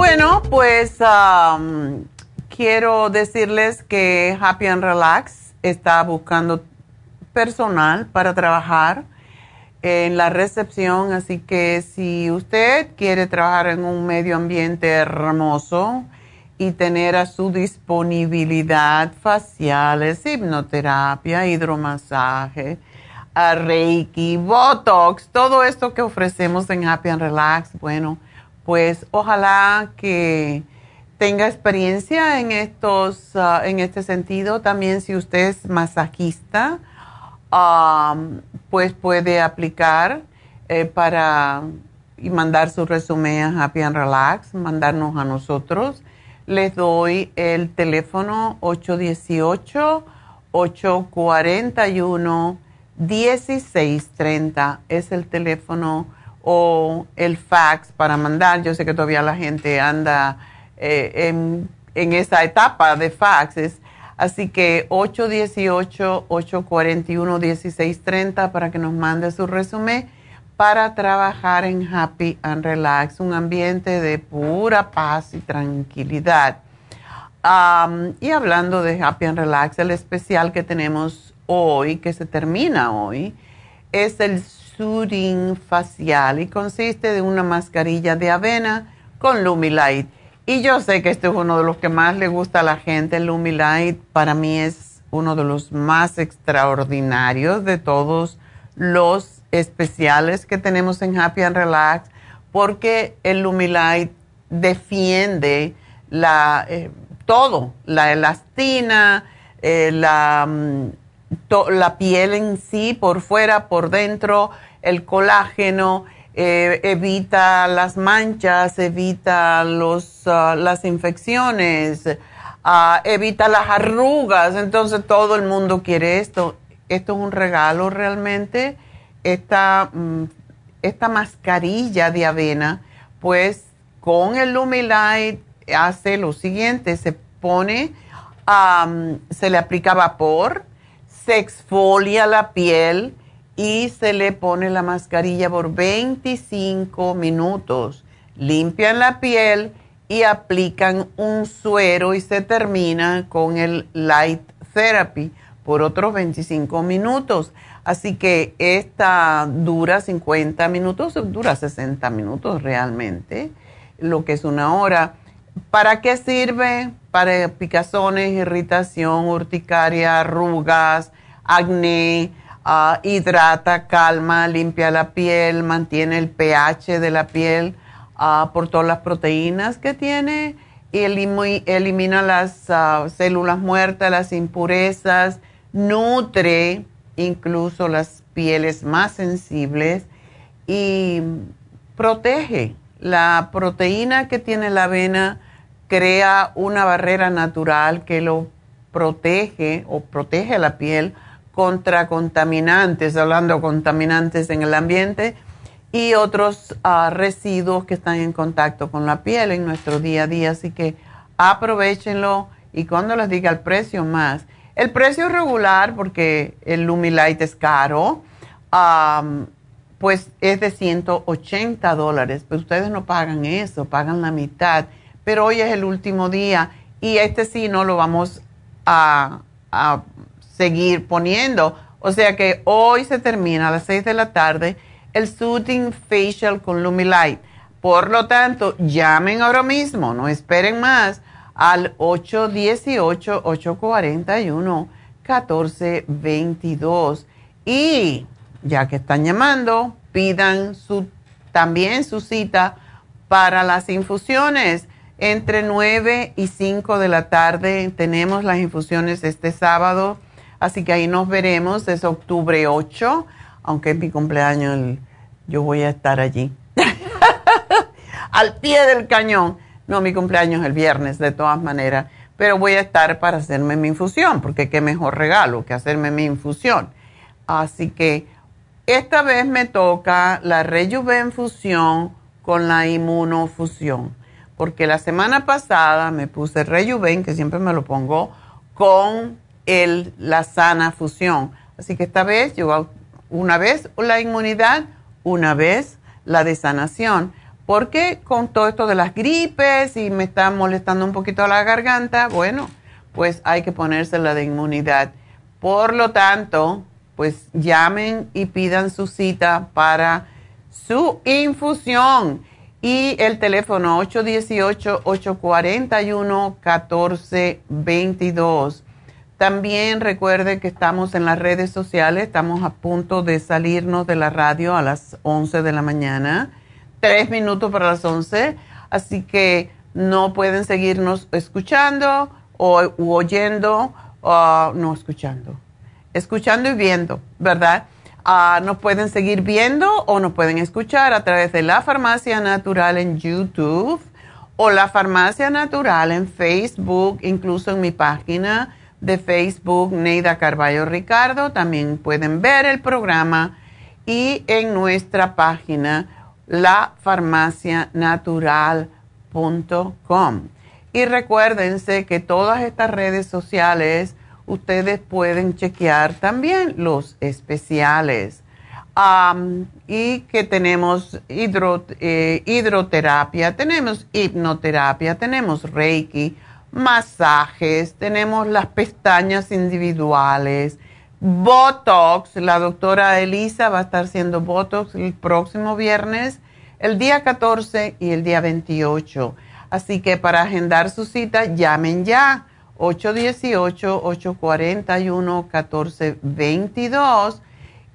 A: Bueno, pues um, quiero decirles que Happy and Relax está buscando personal para trabajar en la recepción, así que si usted quiere trabajar en un medio ambiente hermoso y tener a su disponibilidad faciales, hipnoterapia, hidromasaje, Reiki, Botox, todo esto que ofrecemos en Happy and Relax. Bueno, pues ojalá que tenga experiencia en estos, ah, en este sentido. También si usted es masajista, pues puede aplicar eh, para y mandar su resumen a Happy and Relax, mandarnos a nosotros. Les doy el teléfono 818-841-1630. Es el teléfono o el fax para mandar. Yo sé que todavía la gente anda eh, en, esa etapa de faxes. Así que 818-841-1630 para que nos mande su resumen para trabajar en Happy and Relax, un ambiente de pura paz y tranquilidad. y hablando de Happy and Relax, el especial que tenemos hoy, que se termina hoy, es el facial y consiste de una mascarilla de avena con Lumilight y yo sé que este es uno de los que más le gusta a la gente. El Lumilight para mí es uno de los más extraordinarios de todos los especiales que tenemos en Happy and Relax, porque el Lumilight defiende la, eh, todo, la elastina, eh, la, mm, la piel en sí, por fuera, por dentro, el colágeno eh, evita las manchas, evita los, ah, las infecciones, ah, evita las arrugas. Entonces todo el mundo quiere esto. Esto es un regalo realmente. Esta, mm, esta mascarilla de avena, pues con el Lumilight hace lo siguiente, se pone, se le aplica vapor, se exfolia la piel, y se le pone la mascarilla por 25 minutos. Limpian la piel y aplican un suero y se termina con el light therapy por otros 25 minutos. Así que esta dura 50 minutos, dura 60 minutos realmente, lo que es una hora. ¿Para qué sirve? Para picazones, irritación, urticaria, arrugas, acné, Ah, hidrata, calma, limpia la piel, mantiene el pH de la piel ah, por todas las proteínas que tiene y elimina las ah, células muertas, las impurezas, nutre incluso las pieles más sensibles y protege. La proteína que tiene la avena crea una barrera natural que lo protege o protege la piel contra contaminantes, hablando contaminantes en el ambiente y otros ah, residuos que están en contacto con la piel en nuestro día a día. Así que aprovechenlo y cuando les diga el precio más. El precio regular, porque el Lumilight es caro, pues es de 180 dólares, pero ustedes no pagan eso, pagan la mitad. Pero hoy es el último día y este sí no lo vamos a seguir poniendo. O sea que hoy se termina a las 6 de la tarde el Soothing Facial con Lumilight. Por lo tanto, llamen ahora mismo, no esperen más, al 818-841-1422. Y ya que están llamando, pidan también su cita para las infusiones. Entre 9 y 5 de la tarde tenemos las infusiones este sábado Así que ahí nos veremos, es octubre 8, aunque es mi cumpleaños, yo voy a estar allí. Al pie del cañón. No, mi cumpleaños es el viernes, de todas maneras, pero voy a estar para hacerme mi infusión, porque qué mejor regalo que hacerme mi infusión. Así que esta vez me toca la Rejuven Fusión con la inmunofusión, porque la semana pasada me puse Rejuven, que siempre me lo pongo, con el, la sana fusión. Así que esta vez yo una vez la inmunidad, una vez la desanación. Porque con todo esto de las gripes y me está molestando un poquito la garganta, bueno, pues hay que ponerse la de inmunidad. Por lo tanto, pues llamen y pidan su cita para su infusión. Y el teléfono 818-841-1422. También recuerde que estamos en las redes sociales, estamos a punto de salirnos de la radio a las 11 de la mañana, tres minutos para las 11, así que no pueden seguirnos escuchando o oyendo, o no escuchando, escuchando y viendo, ¿verdad? Uh, nos pueden seguir viendo o nos pueden escuchar a través de la Farmacia Natural en YouTube o la Farmacia Natural en Facebook, incluso en mi página de Facebook, Neida Carballo Ricardo. También pueden ver el programa y en nuestra página, lafarmacianatural.com. Y recuérdense que todas estas redes sociales ustedes pueden chequear también los especiales. y que tenemos eh, hidroterapia, tenemos hipnoterapia, tenemos reiki, masajes, tenemos las pestañas individuales, Botox. La doctora Elisa va a estar haciendo Botox el próximo viernes, el día 14 y el día 28. Así que para agendar su cita, llamen ya 818-841-1422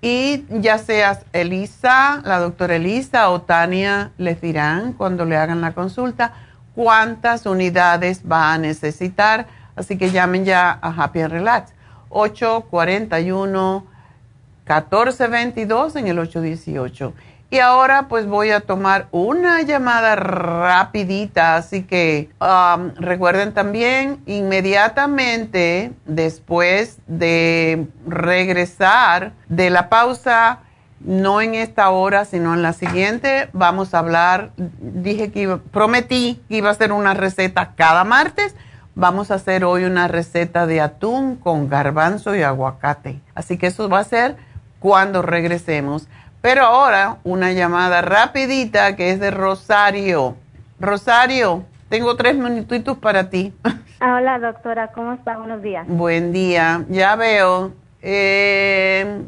A: y ya seas Elisa, la doctora Elisa o Tania les dirán cuando le hagan la consulta cuántas unidades va a necesitar. Así que llamen ya a Happy and Relax. 841-1422 en el 818. Y ahora pues voy a tomar una llamada rapidita, así que um, recuerden también inmediatamente después de regresar de la pausa, no en esta hora, sino en la siguiente, vamos a hablar, dije que prometí que iba a hacer una receta cada martes, vamos a hacer hoy una receta de atún con garbanzo y aguacate. Así que eso va a ser cuando regresemos. Pero ahora una llamada rapidita que es de Rosario. Rosario, tengo tres minutitos para ti.
F: Ah, hola doctora, ¿cómo está? Buenos días.
A: Buen día, ya veo eh,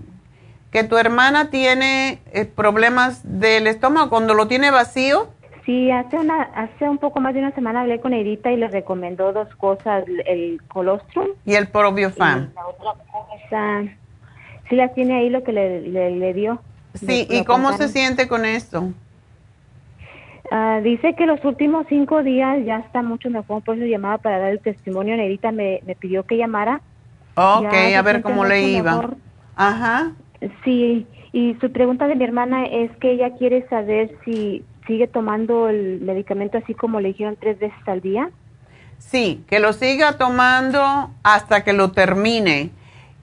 A: que tu hermana tiene eh, problemas del estómago cuando lo tiene vacío.
F: Sí, hace una hace un poco más de una semana hablé con Edita y le recomendó dos cosas, el colostrum
A: y el probiofam.
F: Y la otra cosa, sí la tiene ahí lo que le, le dio.
A: Sí, ¿y cómo se siente con esto?
F: Ah, dice que los últimos cinco días ya está mucho mejor, por eso llamaba para dar el testimonio. Nerita me, me pidió que llamara.
A: Ok, a ver cómo le iba. Ajá.
F: Sí, y su pregunta de mi hermana es que ella quiere saber si sigue tomando el medicamento así como le dijeron tres veces al día.
A: Sí, que lo siga tomando hasta que lo termine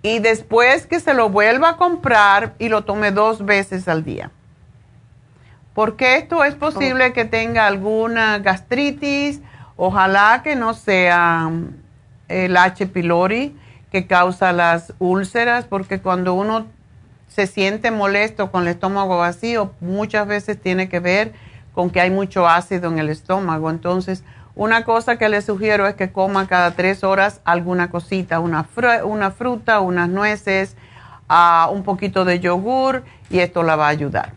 A: y después que se lo vuelva a comprar y lo tome dos veces al día. Porque esto es posible que tenga alguna gastritis, ojalá que no sea mm, el H. pylori que causa las úlceras, porque cuando uno se siente molesto con el estómago vacío, muchas veces tiene que ver con que hay mucho ácido en el estómago. Entonces, una cosa que le sugiero es que coma cada tres horas alguna cosita, una, una fruta, unas nueces, uh, un poquito de yogur y esto la va a ayudar.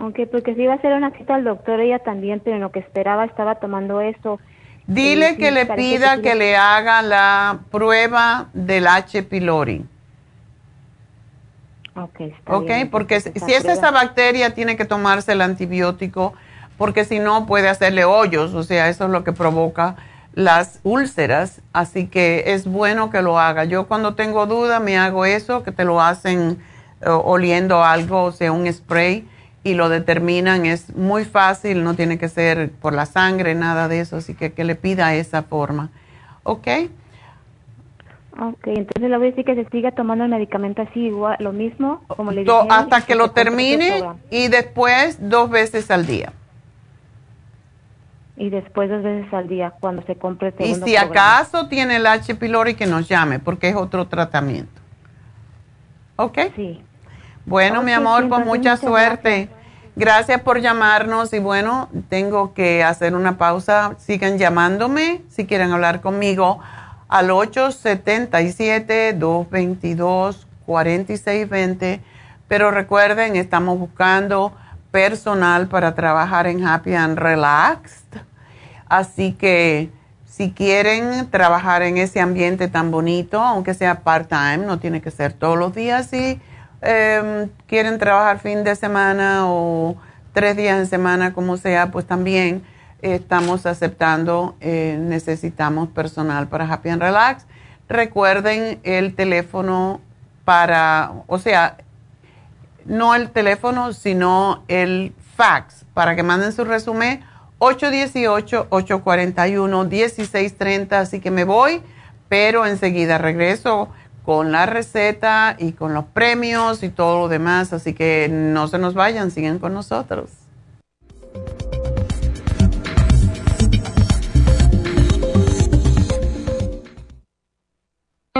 F: Ok, porque si iba a hacer una cita al doctor, ella también, pero en lo que esperaba estaba tomando eso.
A: Dile que le pida que, le haga la prueba del H. pylori.
F: Ok, está
A: Ok, porque si, si es esa bacteria, tiene que tomarse el antibiótico porque si no puede hacerle hoyos, o sea, eso es lo que provoca las úlceras, así que es bueno que lo haga. Yo cuando tengo duda me hago eso, que te lo hacen eh, oliendo algo, o sea, un spray, y lo determinan, es muy fácil, no tiene que ser por la sangre, nada de eso, así que que le pida esa forma, ¿ok?
F: Ok, entonces le voy a decir que se siga tomando el medicamento así, igual, lo mismo, como le dije.
A: Hasta que lo termine y después dos veces al día
F: y después dos veces al día cuando se compre el
A: segundo Y si acaso tiene el H. pylori que nos llame porque es otro tratamiento. ¿Ok?
F: Sí.
A: Bueno, mi amor, con mucha suerte. Gracias. por llamarnos y bueno, tengo que hacer una pausa. Sigan llamándome si quieren hablar conmigo al 877-222-4620. Pero recuerden, estamos buscando personal para trabajar en Happy and Relaxed. Así que si quieren trabajar en ese ambiente tan bonito, aunque sea part-time, no tiene que ser todos los días, si em, quieren trabajar fin de semana o tres días en semana, como sea, pues también estamos aceptando, eh, necesitamos personal para Happy and Relax. Recuerden el teléfono para, o sea, no el teléfono, sino el fax para que manden su resumen 818-841-1630. Así que me voy, pero enseguida regreso con la receta y con los premios y todo lo demás. Así que no se nos vayan, siguen con nosotros.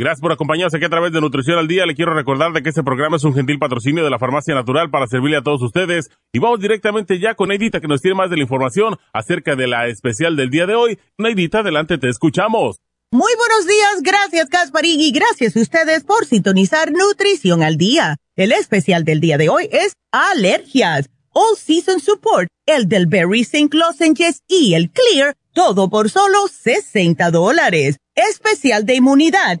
E: Gracias por acompañarnos aquí a través de Nutrición al Día. Le quiero recordar de que este programa es un gentil patrocinio de la Farmacia Natural para servirle a todos ustedes. Y vamos directamente ya con Neidita que nos tiene más de la información acerca de la especial del día de hoy. Neidita, adelante, te escuchamos.
C: Muy buenos días, gracias y gracias a ustedes por sintonizar Nutrición al Día. El especial del día de hoy es alergias, All Season Support, el del Berry St. Lozenges y el Clear, todo por solo 60 dólares. Especial de inmunidad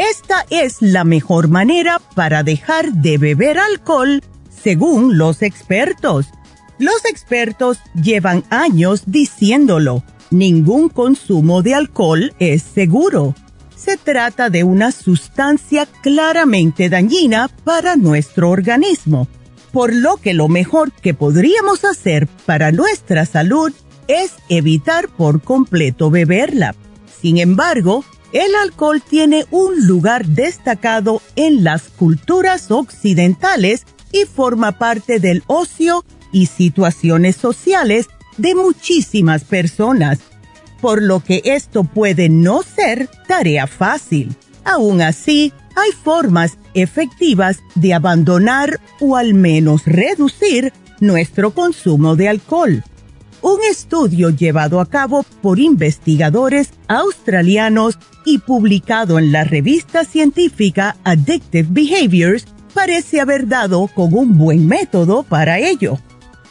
C: Esta es la mejor manera para dejar de beber alcohol, según los expertos. Los expertos llevan años diciéndolo. Ningún consumo de alcohol es seguro. Se trata de una sustancia claramente dañina para nuestro organismo, por lo que lo mejor que podríamos hacer para nuestra salud es evitar por completo beberla. Sin embargo, el alcohol tiene un lugar destacado en las culturas occidentales y forma parte del ocio y situaciones sociales de muchísimas personas, por lo que esto puede no ser tarea fácil. Aún así, hay formas efectivas de abandonar o al menos reducir nuestro consumo de alcohol. Un estudio llevado a cabo por investigadores australianos y publicado en la revista científica Addictive Behaviors parece haber dado con un buen método para ello.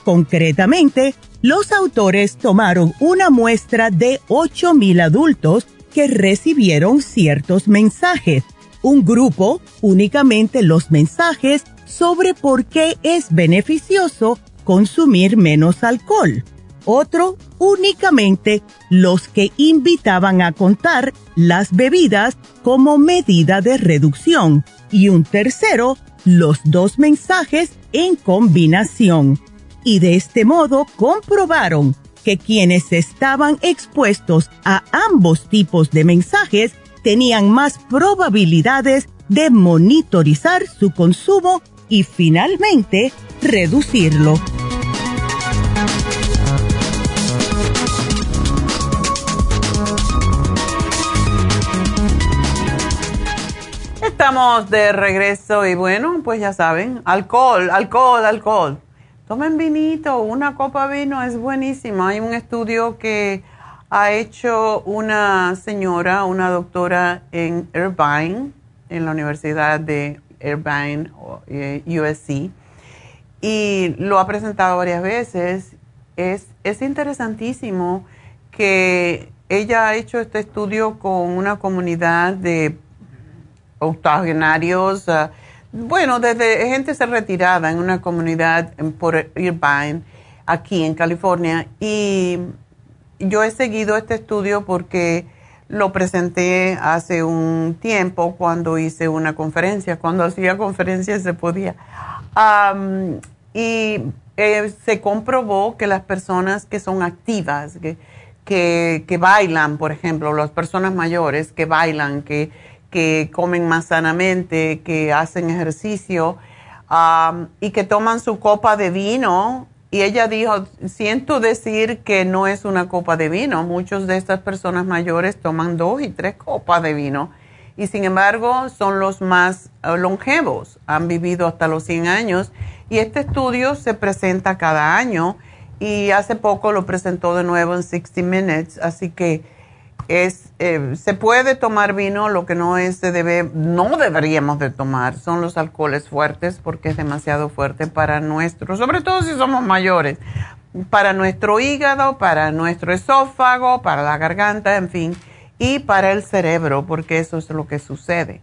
C: Concretamente, los autores tomaron una muestra de 8.000 adultos que recibieron ciertos mensajes. Un grupo únicamente los mensajes sobre por qué es beneficioso consumir menos alcohol otro únicamente los que invitaban a contar las bebidas como medida de reducción y un tercero los dos mensajes en combinación. Y de este modo comprobaron que quienes estaban expuestos a ambos tipos de mensajes tenían más probabilidades de monitorizar su consumo y finalmente reducirlo.
A: Estamos de regreso y bueno, pues ya saben, alcohol, alcohol, alcohol. Tomen vinito, una copa de vino es buenísima. Hay un estudio que ha hecho una señora, una doctora en Irvine, en la Universidad de Irvine, eh, USC, y lo ha presentado varias veces. Es, es interesantísimo que ella ha hecho este estudio con una comunidad de octogenarios, ah, bueno, desde gente se retirada en una comunidad por Irvine, aquí en California, y yo he seguido este estudio porque lo presenté hace un tiempo cuando hice una conferencia, cuando hacía conferencias se podía. y eh, se comprobó que las personas que son activas, que, que, bailan, por ejemplo, las personas mayores que bailan, que, que comen más sanamente, que hacen ejercicio y que toman su copa de vino, y ella dijo, siento decir que no es una copa de vino. Muchos de estas personas mayores toman dos y tres copas de vino. Y sin embargo, son los más eh, longevos. Han vivido hasta los 100 años. Y este estudio se presenta cada año. Y hace poco lo presentó de nuevo en 60 Minutes. Así que es, eh, se puede tomar vino, lo que no es, se debe, no deberíamos de tomar, son los alcoholes fuertes porque es demasiado fuerte para nuestro, sobre todo si somos mayores, para nuestro hígado, para nuestro esófago, para la garganta, en fin, y para el cerebro, porque eso es lo que sucede.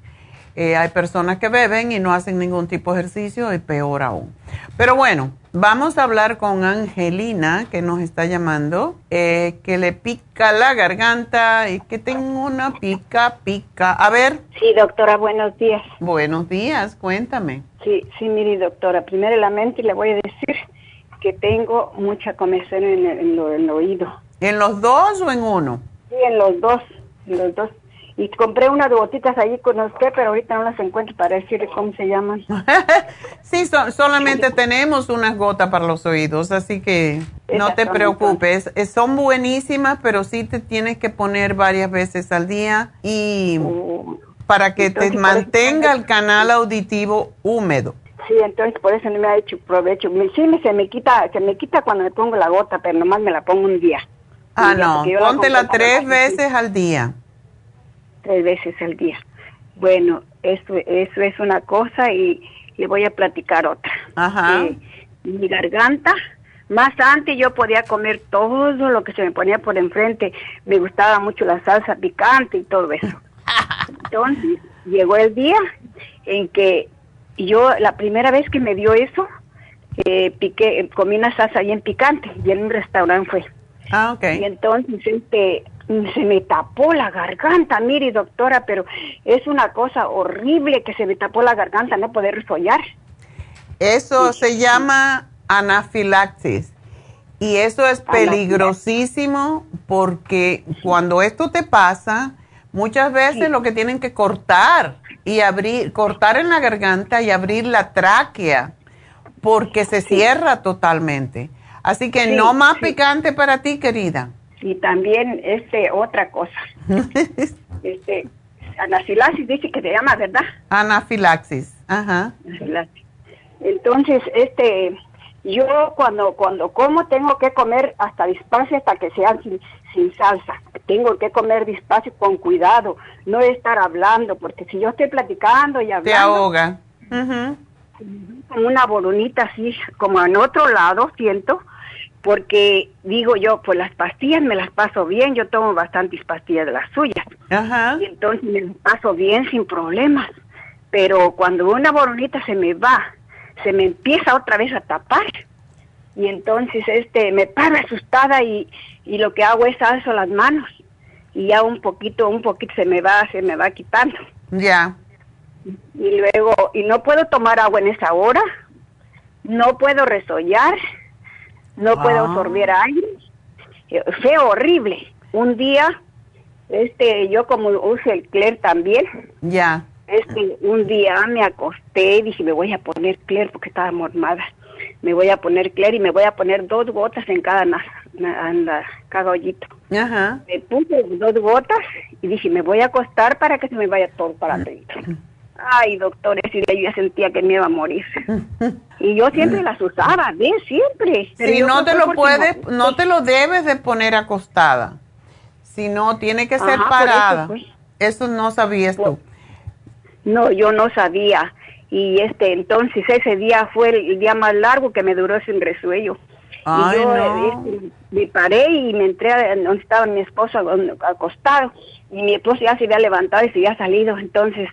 A: Eh, hay personas que beben y no hacen ningún tipo de ejercicio y peor aún. Pero bueno, vamos a hablar con Angelina que nos está llamando, eh, que le pica la garganta y que tengo una pica, pica. A ver.
G: Sí, doctora, buenos días.
A: Buenos días, cuéntame.
G: Sí, sí, mire, doctora, primero la mente le voy a decir que tengo mucha comezón en el, en el oído.
A: ¿En los dos o en uno?
G: Sí, en los dos, en los dos. Y compré unas gotitas allí con usted, pero ahorita no las encuentro para decirle cómo se llaman.
A: sí, solamente tenemos unas gotas para los oídos, así que no te preocupes. Son buenísimas, pero sí te tienes que poner varias veces al día y oh. para que te mantenga el canal auditivo húmedo.
G: Sí, entonces por eso no me ha hecho provecho. Sí, me, se me quita, se me quita cuando me pongo la gota, pero nomás me la pongo un día.
A: Ah, no, póntela tres veces al día
G: tres veces al día. Bueno, eso, eso es una cosa y le voy a platicar otra.
A: Ajá. Eh,
G: mi garganta, más antes yo podía comer todo lo que se me ponía por enfrente. Me gustaba mucho la salsa picante y todo eso. Entonces llegó el día en que yo, la primera vez que me dio eso, eh, piqué, comí una salsa bien picante y en un restaurante fue.
A: Ah, ok.
G: Y entonces, este, se me tapó la garganta, mire doctora, pero es una cosa horrible que se me tapó la garganta, no poder follar.
A: Eso se llama anafilaxis. Y eso es peligrosísimo porque cuando esto te pasa, muchas veces lo que tienen que cortar y abrir, cortar en la garganta y abrir la tráquea porque se cierra totalmente. Así que no más picante para ti, querida.
G: Y también este otra cosa. este anafilaxis dice que se llama, ¿verdad?
A: Anafilaxis. Ajá.
G: Entonces, este yo cuando cuando como tengo que comer hasta despacio hasta que sean sin, sin salsa. Tengo que comer despacio con cuidado, no estar hablando, porque si yo estoy platicando y hablando...
A: Te ahoga.
G: Como una bolonita así, como en otro lado, siento, porque digo yo, pues las pastillas me las paso bien, yo tomo bastantes pastillas de las suyas.
A: Ajá.
G: Y entonces me las paso bien sin problemas. Pero cuando una boronita se me va, se me empieza otra vez a tapar. Y entonces este me paro asustada y, y lo que hago es alzo las manos y ya un poquito, un poquito se me va, se me va quitando.
A: Ya.
G: Y luego, y no puedo tomar agua en esa hora, no puedo resollar no puedo ah. absorber aire. Eh, fue horrible. Un día, este, yo como uso el Cler también.
A: Ya.
G: este, un día me acosté y dije, me voy a poner Claire porque estaba mormada. Me voy a poner Claire y me voy a poner dos gotas en cada, na- cada hoyito.
A: Ajá.
G: Me puse dos gotas y dije, me voy a acostar para que se me vaya todo para adentro. Ay, doctor, ese día yo ya sentía que me iba a morir. Y yo siempre las usaba, bien, siempre. Pero
A: Si no te lo puedes,
G: no-
A: no te lo debes de poner acostada. Si no, tiene que ser
G: Ajá, por eso,
A: parada.
G: pues.
A: Eso no sabías tú.
G: No, yo no sabía. Y este, entonces ese día fue el, día más largo que me duró sin resuello.
A: Ay,
G: y yo
A: no.
G: este, me paré y me entré a donde estaba mi esposo acostado. Y mi esposo ya se había levantado y se había salido. Entonces,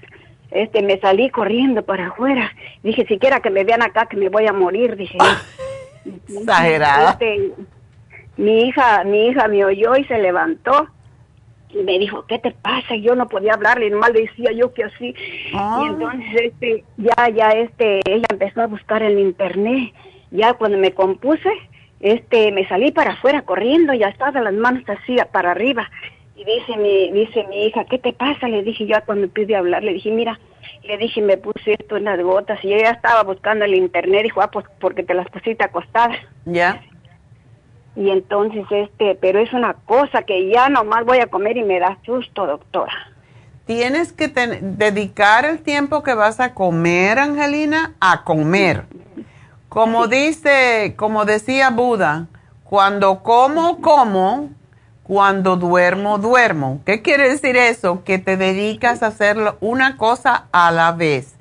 G: este, me salí corriendo para afuera. Dije, siquiera que me vean acá que me voy a morir, dije.
A: Exagerada.
G: Este, mi hija, mi hija me oyó y se levantó y me dijo, ¿qué te pasa? Y yo no podía hablarle, nomás le decía yo que así.
A: Ah.
G: Y entonces este, ya, ya este, ella empezó a buscar en internet. Ya cuando me compuse, este, me salí para afuera corriendo, ya estaba las manos así para arriba. Y dice mi, dice mi hija, ¿qué te pasa? Le dije yo cuando pude hablar, le dije, mira, le dije, me puse esto en las gotas. Y ella estaba buscando en internet, dijo, ah, pues porque te las pusiste acostadas.
A: ¿Ya?
G: Y entonces, este, pero es una cosa que ya nomás voy a comer y me da susto, doctora.
A: Tienes que dedicar el tiempo que vas a comer, Angelina, a comer. Como dice, como decía Buda, cuando como, como, cuando duermo, duermo. ¿Qué quiere decir eso? Que te dedicas a hacer una cosa a la vez.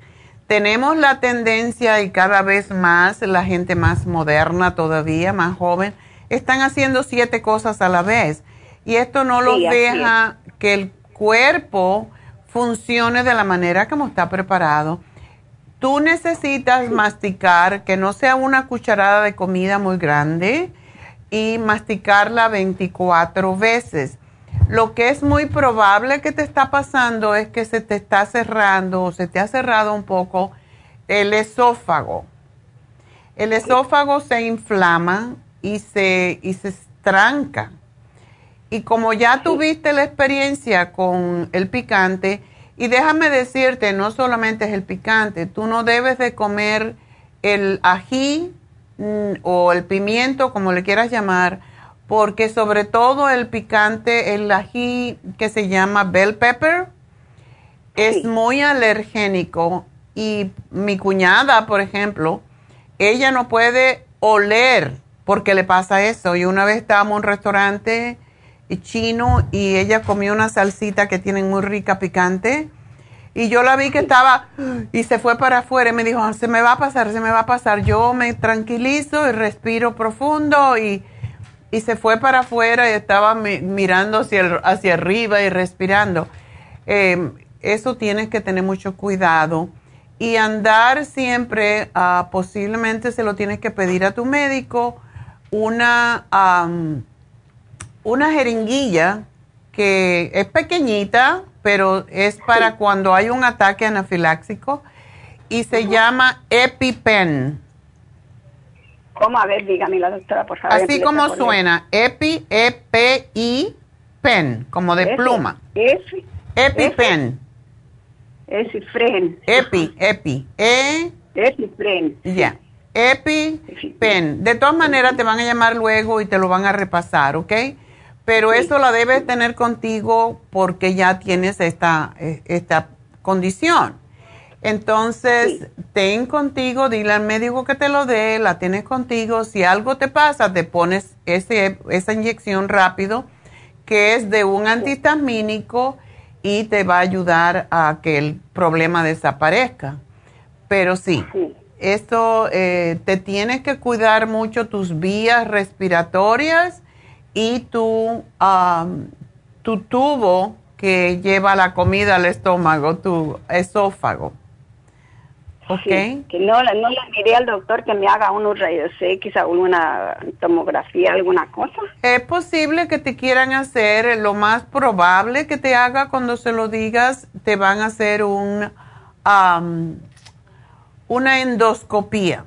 A: Tenemos la tendencia y cada vez más la gente más moderna todavía, más joven, están haciendo siete cosas a la vez. Y esto no los
G: es.
A: deja que el cuerpo funcione de la manera como está preparado. Tú necesitas masticar, que no sea una cucharada de comida muy grande y masticarla 24 veces. Lo que es muy probable que te está pasando es que se te está cerrando o se te ha cerrado un poco el esófago. El esófago se inflama y se, y se tranca. Y como ya tuviste la experiencia con el picante, y déjame decirte, no solamente es el picante, tú no debes de comer el ají o el pimiento, como le quieras llamar, porque sobre todo el picante, el ají que se llama bell pepper, es
G: Sí.
A: muy alergénico y mi cuñada, por ejemplo, ella no puede oler porque le pasa eso. Y una vez estábamos en un restaurante chino y ella comió una salsita que tienen muy rica picante y yo la vi que estaba y se fue para afuera y me dijo, "Ah, se me va a pasar, se me va a pasar. Yo me tranquilizo y respiro profundo y, y se fue para afuera y estaba mi- mirando hacia, el- hacia arriba y respirando. Eh, eso tienes que tener mucho cuidado y andar siempre, ah, posiblemente se lo tienes que pedir a tu médico, una, una jeringuilla que es pequeñita, pero es para cuando hay un ataque anafiláxico y se llama EpiPen.
G: ¿Cómo? A ver, dígame la doctora, por favor.
A: Así como suena, Epi, E-P-I, pen, como de pluma.
G: Ese,
A: EpiPen,
G: ese fren.
A: Epi, Epi, E,
G: Ese fren.
A: ya, EpiPen. De todas maneras te van a llamar luego y te lo van a repasar, ¿ok? Pero eso la debes tener contigo porque ya tienes esta, eh, esta condición. Entonces, ten contigo, dile al médico que te lo dé, la tienes contigo. Si algo te pasa, te pones ese, esa inyección rápido, que es de un antihistamínico y te va a ayudar a que el problema desaparezca. Pero sí,
G: Sí.
A: esto eh, te tienes que cuidar mucho tus vías respiratorias y tu, am, tu tubo que lleva la comida al estómago, tu esófago. ¿Ok?
G: Sí, que no, no le diré al doctor que me haga unos rayos X, alguna tomografía, alguna cosa.
A: Es posible que te quieran hacer, lo más probable que te haga cuando se lo digas, te van a hacer un, am, una endoscopía.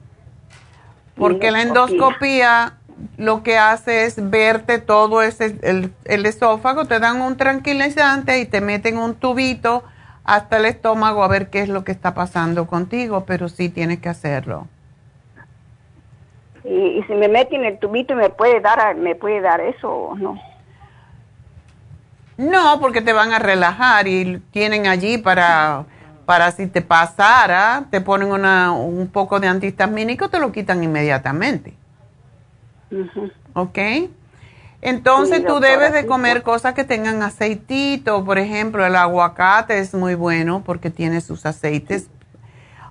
A: Porque la endoscopía lo que hace es verte todo ese, el, el esófago, te dan un tranquilizante y te meten un tubito hasta el estómago a ver qué es lo que está pasando contigo, pero sí tienes que hacerlo.
G: Y, si me mete en el tubito me puede dar me puede dar eso o no.
A: No, porque te van a relajar y tienen allí para para si te pasara, te ponen una, un poco de antihistamínico, te lo quitan inmediatamente. ¿Ok? Entonces tú debes de comer cosas que tengan aceitito, por ejemplo, el aguacate es muy bueno porque tiene sus aceites.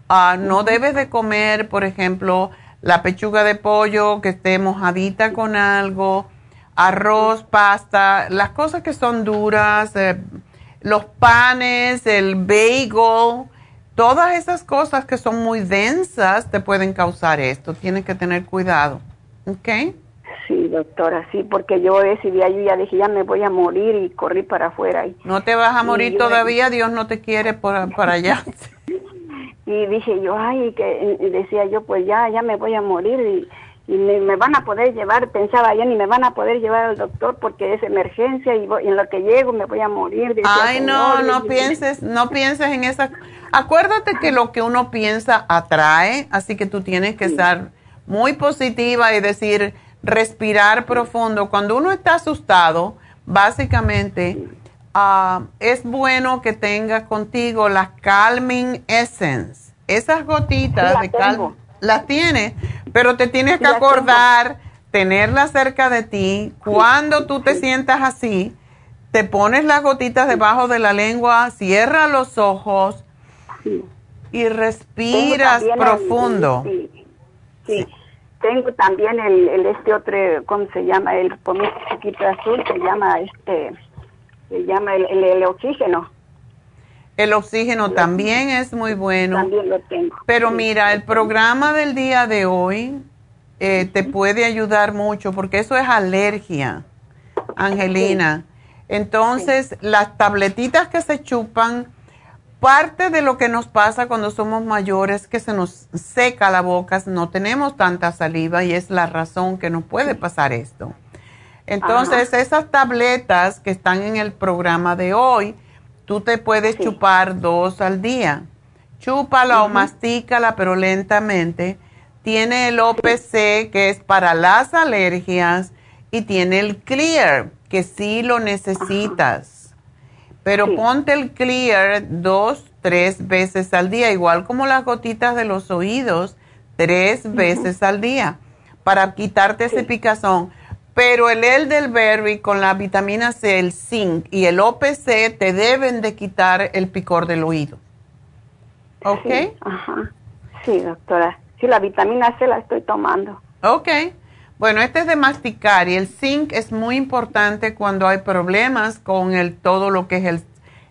A: Ah, no debes de comer, por ejemplo, la pechuga de pollo que esté mojadita con algo, arroz, pasta, las cosas que son duras, eh, los panes, el bagel, todas esas cosas que son muy densas te pueden causar esto. Tienes que tener cuidado. ¿Ok?
G: Sí, doctora, sí, porque yo decidí, yo ya dije, ya me voy a morir y corrí para afuera. Y,
A: no te vas a morir todavía, Dios no te quiere por, para allá.
G: y dije yo, ay, que decía yo, pues ya, ya me voy a morir y y me, van a poder llevar, pensaba yo, ni me van a poder llevar al doctor porque es emergencia y, en lo que llego me voy a morir.
A: Ay, no, no pienses, no pienses en esa. Acuérdate que lo que uno piensa atrae, así que tú tienes que estar muy positiva y decir, respirar profundo. Cuando uno está asustado, básicamente ah, es bueno que tengas contigo la Calming Essence. Esas gotitas de calma las tienes, pero te tienes que acordar, tenerla cerca de ti. Cuando tú te sientas así, te pones las gotitas debajo de la lengua, cierra los ojos y respiras profundo.
G: Sí, Tengo también el, este otro, ¿cómo se llama? El pomito chiquito azul, se llama este, se llama el oxígeno.
A: El oxígeno también es muy bueno.
G: También lo tengo.
A: Pero mira, el programa del día de hoy eh, te puede ayudar mucho porque eso es alergia, Angelina. Entonces, las tabletitas que se chupan, parte de lo que nos pasa cuando somos mayores que se nos seca la boca, no tenemos tanta saliva y es la razón que nos puede pasar esto. Entonces, esas tabletas que están en el programa de hoy, Tú te puedes chupar dos al día. Chúpala o mastícala, pero lentamente. Tiene el OPC, que es para las alergias, y tiene el Clear, que sí lo necesitas. Pero ponte el Clear dos, tres veces al día, igual como las gotitas de los oídos, tres veces al día, para quitarte ese picazón pero el elderberry con la vitamina C, el zinc y el OPC te deben de quitar el picor del oído. ¿Ok?
G: Sí, ajá. Sí, doctora. Sí, la vitamina C la estoy tomando.
A: Ok. Bueno, este es de masticar y el zinc es muy importante cuando hay problemas con el, todo lo que es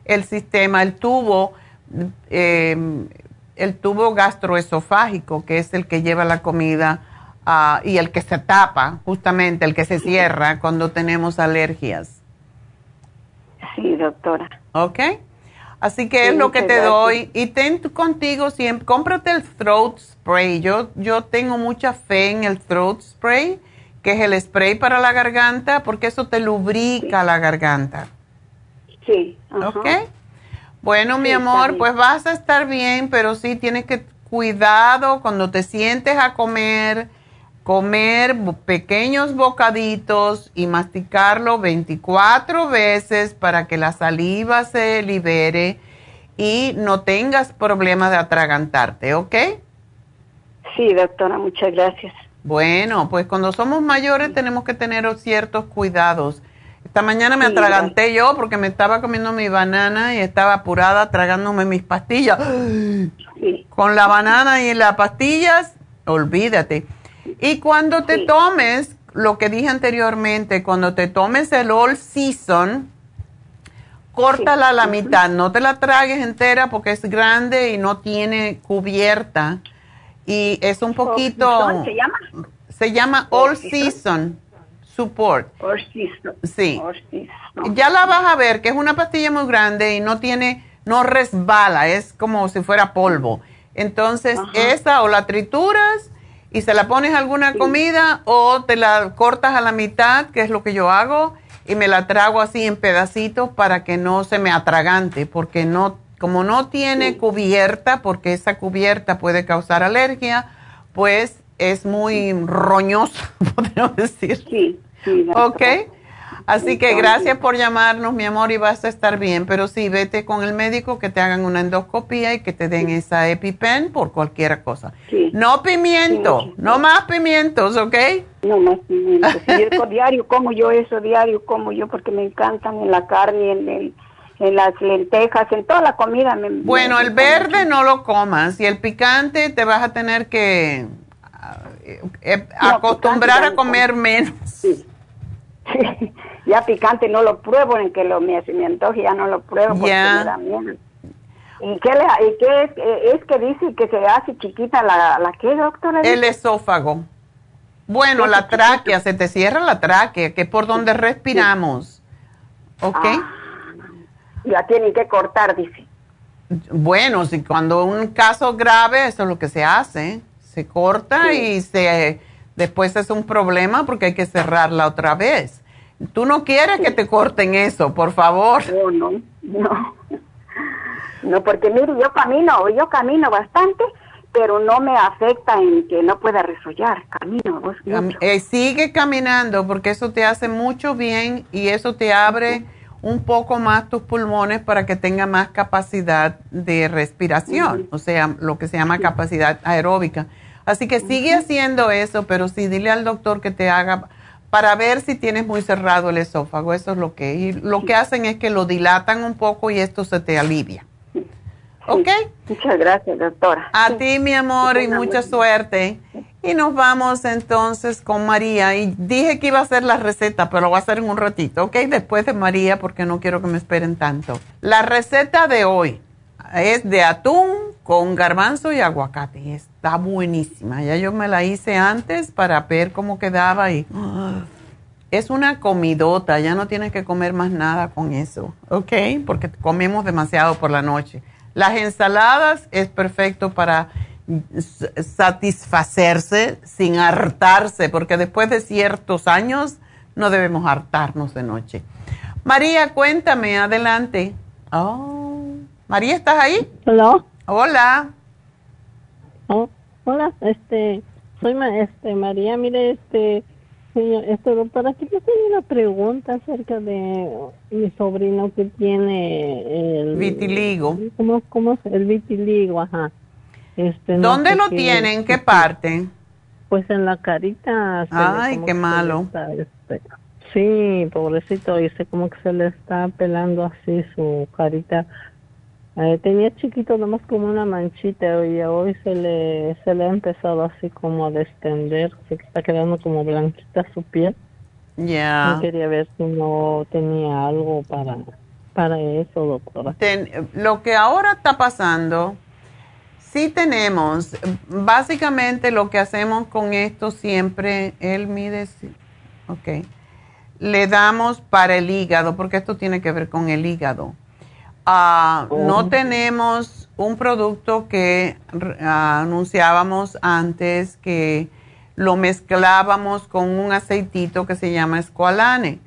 A: el, sistema, el tubo, eh, el tubo gastroesofágico, que es el que lleva la comida Ah, y el que se tapa, justamente el que se cierra cuando tenemos alergias.
G: Sí, doctora.
A: ¿Ok? Así que es lo que te doy. Y ten contigo siempre, cómprate el throat spray. Yo, yo tengo mucha fe en el throat spray, que es el spray para la garganta, porque eso te lubrica la garganta.
G: Sí.
A: ¿Ok? Bueno, mi amor, pues vas a estar bien, pero sí tienes que cuidado cuando te sientes a comer comer pequeños bocaditos y masticarlo 24 veces para que la saliva se libere y no tengas problemas de atragantarte, ¿ok?
G: Sí, doctora, muchas gracias.
A: Bueno, pues cuando somos mayores tenemos que tener ciertos cuidados. Esta mañana me atraganté yo porque me estaba comiendo mi banana y estaba apurada tragándome mis pastillas. Con la banana y las pastillas, olvídate. Y cuando te tomes, lo que dije anteriormente, cuando te tomes el All Season, córtala a la mitad, no te la tragues entera porque es grande y no tiene cubierta. Y es un poquito...
G: ¿Se llama?
A: Se llama All, Season. Support.
G: All Season.
A: Sí. Ya la vas a ver que es una pastilla muy grande y no tiene, no resbala, es como si fuera polvo. Entonces, esa o la trituras y se la pones a alguna comida o te la cortas a la mitad, que es lo que yo hago, y me la trago así en pedacitos para que no se me atragante, porque no, Como no tiene cubierta, porque esa cubierta puede causar alergia, pues es muy roñoso, podemos decir.
G: Sí, sí.
A: Ok. Así que gracias por llamarnos, mi amor, y vas a estar bien. Pero sí, vete con el médico que te hagan una endoscopía y que te den esa EpiPen por cualquier cosa.
G: Sí.
A: No pimiento, no más pimientos, ¿ok?
G: No más pimiento. Sí, yo diario como yo eso, diario como yo, porque me encantan en la carne, en, el, en las lentejas, en toda la comida. Me,
A: Bueno,
G: me
A: el verde
G: mucho.
A: no lo comas y el picante te vas a tener que eh, eh,
G: No,
A: acostumbrar a comer menos.
G: Sí. ya picante no lo pruebo, en que lo me, antoje ya no lo pruebo porque
A: Ya.
G: me da miedo. ¿Y qué, le, y qué es, eh, es que dice que se hace chiquita la, la qué, doctora?
A: El esófago. Bueno,
G: Sí,
A: la tráquea, se te cierra la tráquea, que es por donde respiramos. ¿Ok?
G: Ah, ya tienen que cortar, dice.
A: Bueno, si cuando un caso grave, eso es lo que se hace. Se corta
G: Sí.
A: y se después es un problema porque hay que cerrarla otra vez. Tú no quieres que te corten eso, por favor.
G: No, no, no. No, porque mire, yo camino, yo camino bastante, pero no me afecta en que no pueda resollar. Camino
A: eh, sigue caminando porque eso te hace mucho bien y eso te abre un poco más tus pulmones para que tenga más capacidad de respiración, o sea, lo que se llama capacidad aeróbica. Así que sigue haciendo eso, pero sí dile al doctor que te haga para ver si tienes muy cerrado el esófago, eso es lo que y lo que hacen es que lo dilatan un poco y esto se te alivia. ¿Ok?
G: Muchas gracias, doctora.
A: A
G: Sí.
A: ti, mi amor, y mucha suerte. Y nos vamos entonces con María. Y dije que iba a hacer la receta, pero lo voy a hacer en un ratito, ¿ok? Después de María, porque no quiero que me esperen tanto. La receta de hoy es de atún con garbanzo y aguacate. Está buenísima. Ya yo me la hice antes para ver cómo quedaba y... Es una comidota, ya no tienes que comer más nada con eso, ¿ok? Porque comemos demasiado por la noche. Las ensaladas es perfecto para satisfacerse sin hartarse, porque después de ciertos años no debemos hartarnos de noche. María, cuéntame, adelante. Oh, María, ¿estás ahí?
H: Hola.
A: Hola.
H: Oh, hola, este, soy ma- este María, mire, este, señor, este doctora, aquí yo tenía una pregunta acerca de mi sobrino que tiene el
A: Vitiligo.
H: ¿Cómo, cómo es? El vitiligo, ajá. Este, no
A: ¿Dónde lo
H: qué-
A: tienen? ¿En qué parte?
H: Pues en la carita.
A: Ay, qué malo.
H: está, este, sí, pobrecito, dice como que se le está pelando así su carita. Eh, tenía chiquito nomás como una manchita y hoy se le, se le ha empezado así como a destender, se está quedando como blanquita su piel.
A: Ya.
H: Yo quería ver si no tenía algo para, para eso, doctora.
A: Ten- lo que ahora está pasando, sí tenemos, básicamente lo que hacemos con esto siempre, él mide, sí, ok, le damos para el hígado, porque esto tiene que ver con el hígado. Ah, No tenemos un producto que anunciábamos antes que lo mezclábamos con un aceitito que se llama escualane.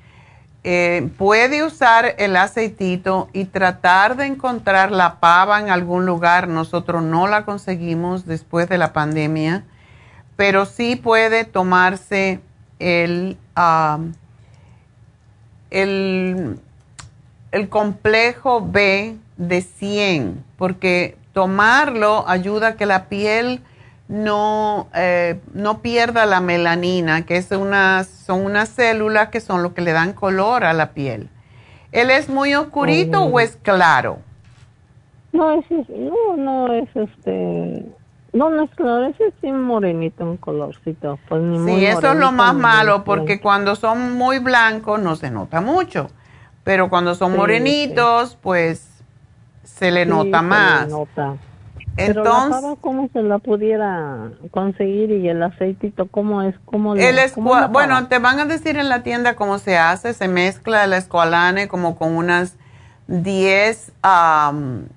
A: Eh, puede usar el aceitito y tratar de encontrar la pava en algún lugar. Nosotros no la conseguimos después de la pandemia, pero sí puede tomarse el, ah, el, el complejo B de 100, porque tomarlo ayuda a que la piel no, eh, no pierda la melanina, que es unas, son unas células que son lo que le dan color a la piel. ¿Él es muy oscurito o es claro?
H: No, es, no, no es este, no, no es claro, es así morenito, un colorcito. Pues ni muy
A: Sí, eso es lo más malo, porque cuando son muy blancos no se nota mucho, pero cuando son
H: Sí,
A: morenitos, pues se le
H: Sí,
A: nota
H: se le
A: más.
H: nota. Pero la
A: Entonces,
H: pava, ¿cómo se la pudiera conseguir? Y el aceitito, ¿cómo es? ¿Cómo le-
A: el
H: cómo la
A: bueno, te van a decir en la tienda cómo se hace, se mezcla el escualane como con unas 10, am,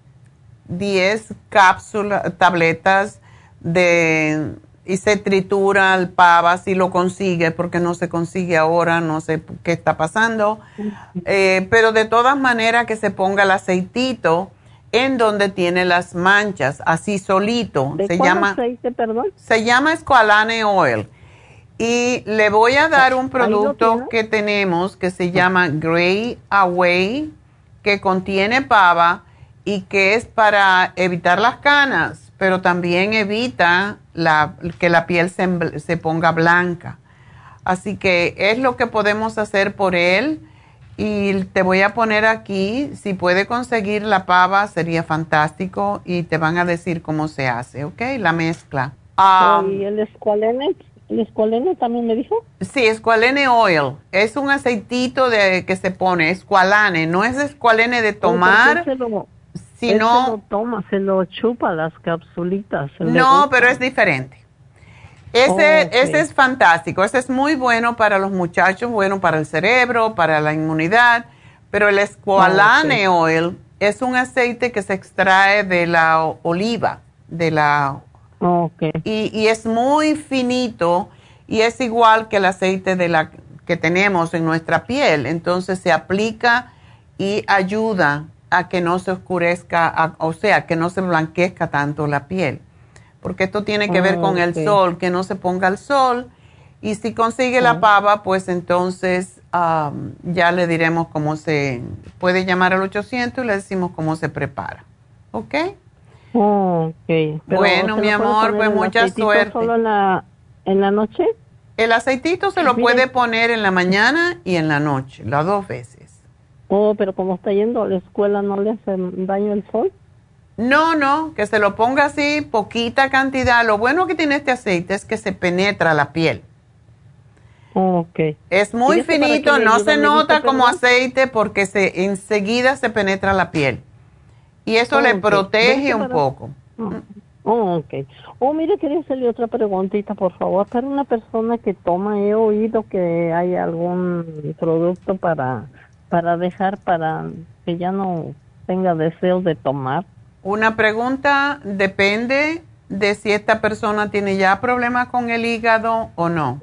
A: 10 cápsulas, tabletas de y se tritura el pava si lo consigue, porque no se consigue ahora, no sé qué está pasando. Eh, pero de todas maneras que se ponga el aceitito en donde tiene las manchas, así solito.
H: ¿De
A: se llama
H: aceite, perdón?
A: se llama Squalane Oil. Y le voy a dar un producto que tenemos que se llama Gray Away, que contiene pava y que es para evitar las canas, pero también evita la- que la piel se, se ponga blanca. Así que es lo que podemos hacer por él. Y te voy a poner aquí, si puede conseguir la pava, sería fantástico y te van a decir cómo se hace, ¿ok? La mezcla.
H: ¿Y el escualene? ¿El escualene también me dijo?
A: Sí, escualene oil. Es un aceitito de que se pone, escualane. No es escualene de tomar,
H: él
A: sino...
H: lo toma, se lo chupa las capsulitas.
A: No, pero es diferente. Ese,
H: Oh,
A: es fantástico. Ese es muy bueno para los muchachos, bueno para el cerebro, para la inmunidad. Pero el escualane oil es un aceite que se extrae de la oliva, de la y, y es muy finito y es igual que el aceite de la que tenemos en nuestra piel. Entonces se aplica y ayuda a que no se oscurezca, a- o sea, que no se blanquezca tanto la piel. Porque esto tiene que ver con el sol, que no se ponga el sol. Y si consigue la pava, pues entonces am, ya le diremos cómo se puede llamar al 800 y le decimos cómo se prepara. ¿Ok?
H: Oh, ok. Pero,
A: Bueno,
H: ¿se
A: mi amor, pues mucha suerte.
H: ¿Solo en la, en la noche?
A: El aceitito se lo puede poner en la mañana y en la noche, las dos veces.
H: Oh, pero como está yendo a la escuela, ¿no le hace daño el sol?
A: No, no, que se lo ponga así, poquita cantidad. Lo bueno que tiene este aceite es que se penetra la piel.
H: Oh, ok.
A: Es muy
H: ¿Y este para
A: finito, no
H: ayuda,
A: se nota como
H: perdón?
A: aceite porque se enseguida se penetra la piel. Y eso
H: Oh,
A: le protege
H: ¿Ves
A: un
H: para-
A: poco.
H: Oh, ok. Oh, mire, quería hacerle otra preguntita, por favor. Para una persona que toma, he oído que hay algún producto para, para dejar, para que ya no tenga deseo de tomar.
A: Una pregunta depende de si esta persona tiene ya problemas con el hígado o no.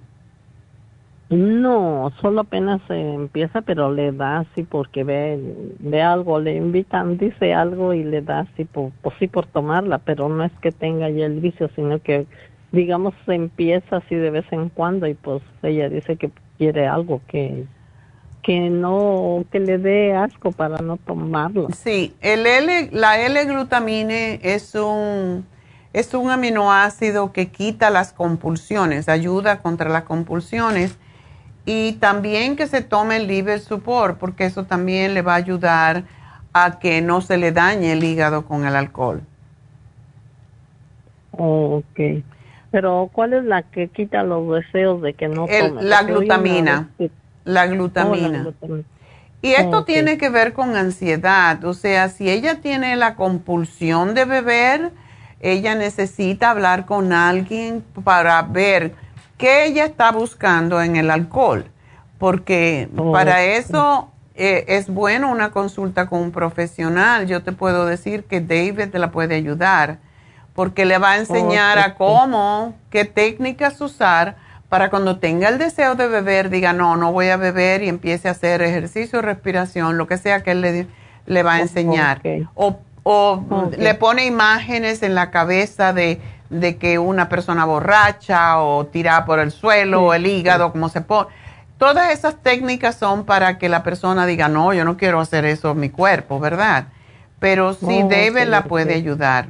H: No, solo apenas eh, empieza, pero le da así porque ve, ve algo, le invitan, dice algo y le da así, por, pues sí por tomarla, pero no es que tenga ya el vicio, sino que, digamos, se empieza así de vez en cuando y pues ella dice que quiere algo que, que no, que le dé asco para no tomarlo.
A: Sí, el L, la L-glutamine es un, es un aminoácido que quita las compulsiones, ayuda contra las compulsiones y también que se tome el liver support porque eso también le va a ayudar a que no se le dañe el hígado con el alcohol.
H: Oh, ok. Pero ¿cuál es la que quita los deseos de que no
A: El- la
H: una
A: glutamina. La
H: la
A: glutamina. Y esto tiene que ver con ansiedad, o sea, si ella tiene la compulsión de beber, ella necesita hablar con alguien para ver qué ella está buscando en el alcohol, porque
H: Oh,
A: para eso eh, es bueno una consulta con un profesional. Yo te puedo decir que David te la puede ayudar, porque le va a enseñar a cómo, qué técnicas usar para cuando tenga el deseo de beber, diga, no, no voy a beber y empiece a hacer ejercicio, respiración, lo que sea que él le, le va a enseñar. O, o le pone imágenes en la cabeza de, de que una persona borracha o tirada por el suelo
H: Sí,
A: o el hígado, como se pone. Todas esas técnicas son para que la persona diga, no, yo no quiero hacer eso en mi cuerpo, ¿verdad? Pero sí,
H: Oh, ok,
A: la puede ayudar.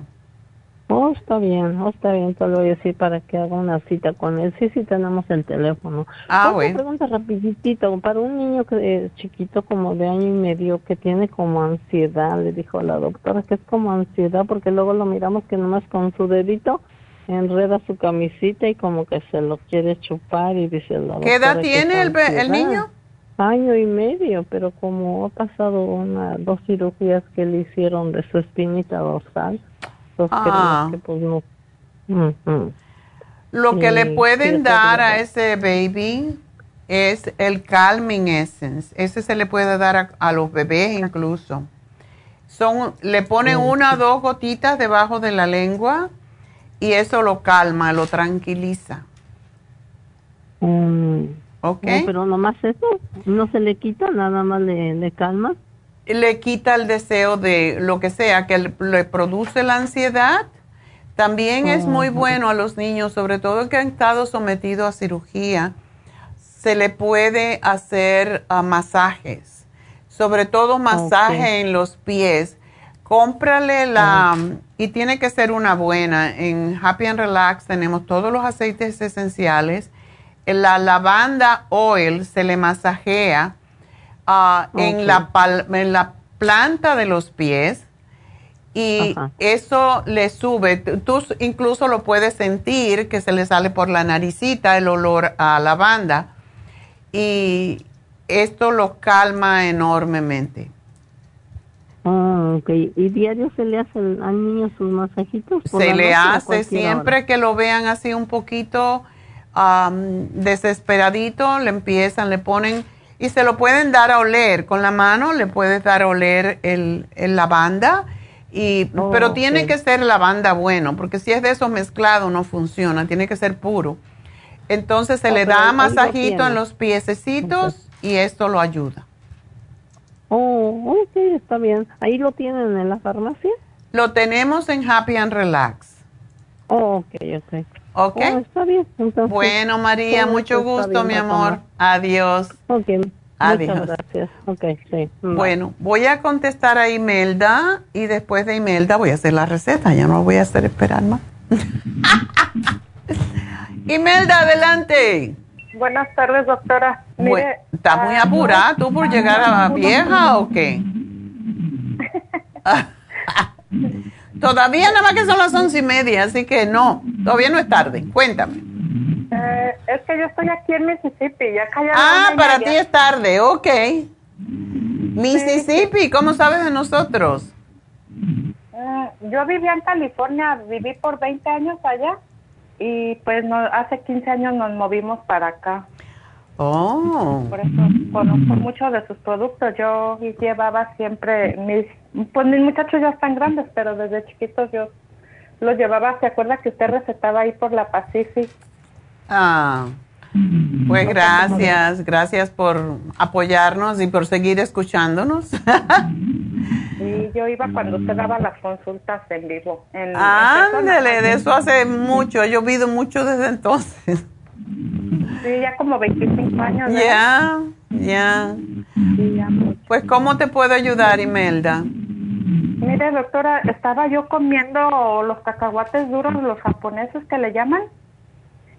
H: Oh, está bien, oh, está bien, te lo voy a decir para que haga una cita con él. Sí, sí, tenemos el teléfono.
A: Ah, bueno.
H: pregunta rapiditito, para un niño que es chiquito como de año y medio que tiene como ansiedad, le dijo la doctora que es como ansiedad porque luego lo miramos que nomás con su dedito enreda su camisita y como que se lo quiere chupar y dice la
A: ¿Qué edad
H: doctora
A: tiene el, el niño?
H: Año y medio, pero como ha pasado una, dos cirugías que le hicieron de su espinita dorsal,
A: Ah.
H: que pues no.
A: Lo que le pueden dar a ese baby es el Calming Essence. Ese se le puede dar a, a los bebés incluso. Son, le ponen una o dos gotitas debajo de la lengua y eso lo calma, lo tranquiliza.
H: Mm.
A: ¿Ok?
H: No, pero nomás eso, no se le quita, nada más le, le calma.
A: Le quita el deseo de lo que sea, que le produce la ansiedad. También es muy bueno a los niños, sobre todo que han estado sometidos a cirugía, se le puede hacer ah, masajes, sobre todo masaje en los pies. Cómprale la, y tiene que ser una buena. En Happy and Relax tenemos todos los aceites esenciales. La lavanda oil se le masajea Ah, en, la en la planta de los pies y eso le sube. Tú incluso lo puedes sentir que se le sale por la naricita el olor a lavanda y esto lo calma enormemente.
H: Ah, ok. ¿Y diario se le hace al niño sus masajitos?
A: Se le hace siempre que lo vean así un poquito desesperadito, le empiezan, le ponen y se lo pueden dar a oler. Con la mano le puedes dar a oler el, lavanda, y, oh, pero tiene que ser lavanda bueno, porque si es de esos mezclados no funciona, tiene que ser puro. Entonces se oh, le da masajito en los piececitos y esto lo ayuda.
H: Oh, ok, está bien. ¿Ahí lo tienen en la farmacia?
A: Lo tenemos en Happy and Relax.
H: Oh, ok, ok.
A: ¿Ok?
H: Oh, está bien.
A: bueno, María, mucho gusto, mi amor. Adiós.
H: Ok. Adiós. Muchas gracias. Ok, sí.
A: Bueno, voy a contestar a Imelda y después de Imelda voy a hacer la receta. Ya no voy a hacer esperar más. Imelda, adelante.
I: Buenas tardes, doctora.
A: Mire, ¿Estás muy ah, apurada tú por llegar a la vieja o qué? Todavía nada más que son las once y media, así que no, todavía no es tarde. Cuéntame.
I: Eh, es que yo estoy aquí en Mississippi, ya
A: Ah, para ti es tarde, ok. Mississippi, ¿cómo sabes de nosotros?
I: Eh, yo vivía en California, viví por 20 años allá y pues no, hace 15 años nos movimos para acá.
A: Oh.
I: Por eso conozco mucho de sus productos. Yo llevaba siempre mis pues mis muchachos ya están grandes, pero desde chiquitos yo los llevaba. ¿Se acuerda que usted recetaba ahí por la Pacific?
A: Ah, pues gracias, gracias por apoyarnos y por seguir escuchándonos.
I: Y yo iba cuando usted daba las consultas en vivo.
A: Ándele, de eso hace mucho, he llovido mucho desde entonces.
I: Sí, ya como 25 años.
A: Ya, ya. Pues, ¿cómo te puedo ayudar, Imelda?
I: Mire, doctora, estaba yo comiendo los cacahuates duros, los japoneses que le llaman.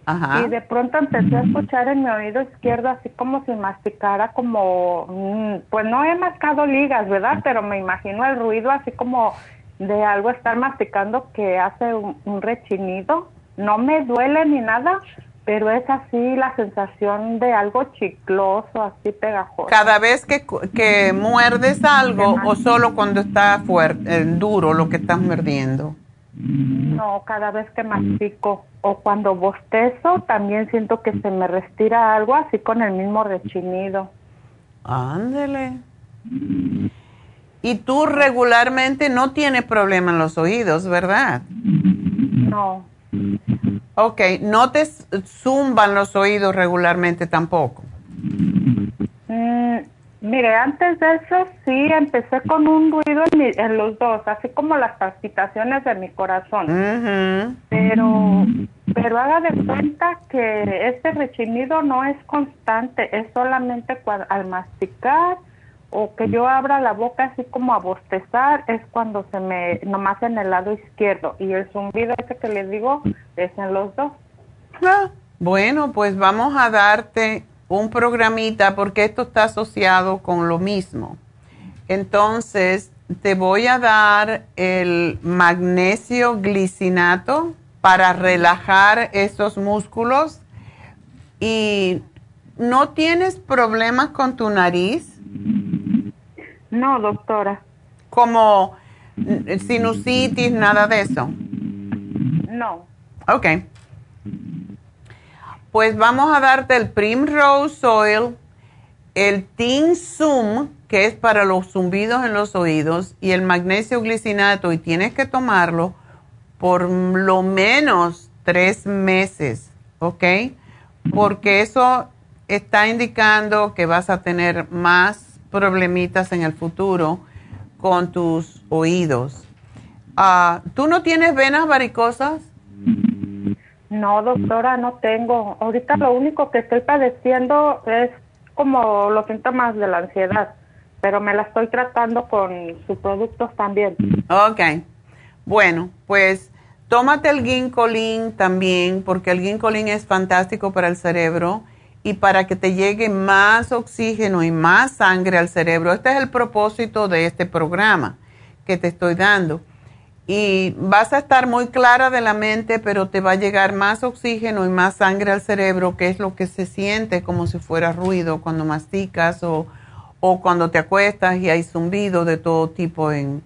I: Ajá. Y de pronto empecé a escuchar en mi oído izquierdo así como si masticara como, mm, pues no he mascado ligas, ¿verdad? Pero me imagino el ruido así como de algo estar masticando que hace un rechinido. No me duele ni nada, pero es así la sensación de algo chicloso, así pegajoso.
A: Cada vez que, que muerdes algo o solo cuando está fuerte, eh, duro lo que estás mordiendo.
I: No, cada vez que mastico o cuando bostezo también siento que se me respira algo así con el mismo rechinido.
A: Ándele. Y tú regularmente no tienes problema en los oídos, ¿verdad?
I: No.
A: Ok, no te zumban los oídos regularmente tampoco.
I: Mm, mire, antes de eso sí empecé con un ruido en, los dos, así como las palpitaciones de mi corazón. Pero, pero haga de cuenta que este rechinido no es constante, es solamente al masticar o que yo abra la boca así como a bostezar es cuando se me nomás en el lado izquierdo y el zumbido ese que les digo es en los dos.
A: Ah, bueno, pues vamos a darte un programita porque esto está asociado con lo mismo. Entonces, te voy a dar el magnesio glicinato para relajar esos músculos y no tienes problemas con tu nariz.
I: No, doctora.
A: Como sinusitis, nada de eso.
I: No.
A: Ok. Pues vamos a darte el Primrose Oil, el Zoom, que es para los zumbidos en los oídos, y el magnesio glicinato, y tienes que tomarlo por lo menos tres meses, ¿ok? Porque eso está indicando que vas a tener más problemitas en el futuro con tus oídos. Ah, ¿Tú no tienes venas varicosas?
I: No, doctora, no tengo. Ahorita lo único que estoy padeciendo es como los síntomas de la ansiedad, pero me la estoy tratando con sus productos también.
A: Ok. Bueno, pues tómate el ginkolin también, porque el ginkolin es fantástico para el cerebro y para que te llegue más oxígeno y más sangre al cerebro. Este es el propósito de este programa que te estoy dando. Y vas a estar muy clara de la mente, pero te va a llegar más oxígeno y más sangre al cerebro, que es lo que se siente como si fuera ruido cuando masticas o, o cuando te acuestas y hay zumbido de todo tipo en,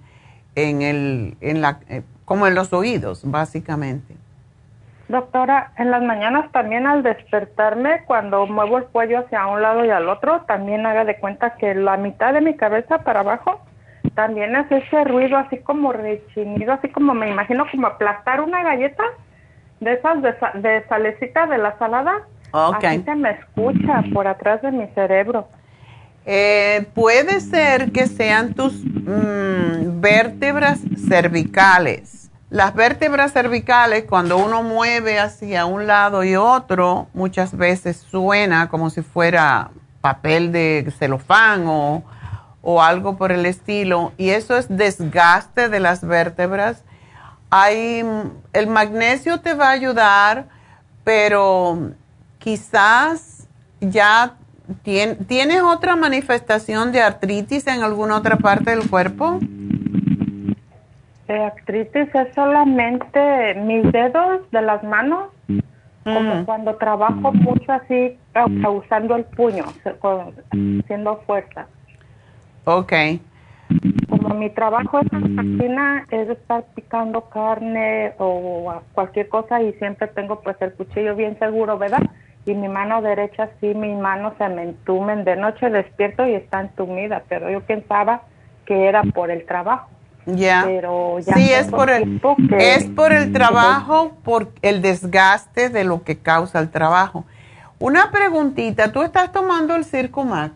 A: en el, en la, eh, como en los oídos, básicamente.
I: Doctora, en las mañanas también al despertarme, cuando muevo el cuello hacia un lado y al otro, también haga de cuenta que la mitad de mi cabeza para abajo también es ese ruido así como rechinido, así como me imagino como aplastar una galleta de esas de, de salecita de la salada. Okay. Así se me escucha por atrás de mi cerebro.
A: Eh, puede ser que sean tus mm, vértebras cervicales. Las vértebras cervicales, cuando uno mueve hacia un lado y otro, muchas veces suena como si fuera papel de celofán o, o algo por el estilo, y eso es desgaste de las vértebras. Hay, el magnesio te va a ayudar, pero quizás ya ¿Tienes otra manifestación de artritis en alguna otra parte del cuerpo?
I: De artritis es solamente mis dedos de las manos, como mm. cuando trabajo mucho así, usando el puño, haciendo fuerza.
A: Ok.
I: Como mi trabajo es en la cocina, es estar picando carne o cualquier cosa y siempre tengo pues el cuchillo bien seguro, ¿verdad? y mi mano derecha sí, mis manos se me entumen. De noche despierto y está entumida, pero yo pensaba que era por el trabajo.
A: Ya. Pero ya sí, es por el, es por el trabajo, por el desgaste de lo que causa el trabajo. Una preguntita, ¿tú estás tomando el Circo Max?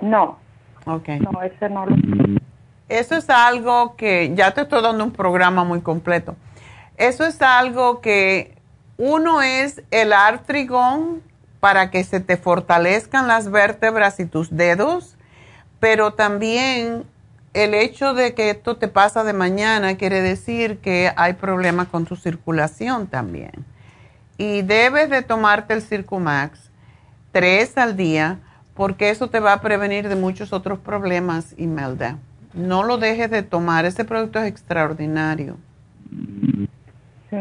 I: No.
A: Ok.
I: No, ese no lo.
A: Eso es algo que, ya te estoy dando un programa muy completo. Eso es algo que uno es el artrigón para que se te fortalezcan las vértebras y tus dedos, pero también el hecho de que esto te pasa de mañana quiere decir que hay problemas con tu circulación también. Y debes de tomarte el Circumax tres al día porque eso te va a prevenir de muchos otros problemas, Imelda. No lo dejes de tomar, ese producto es extraordinario.
I: Sí.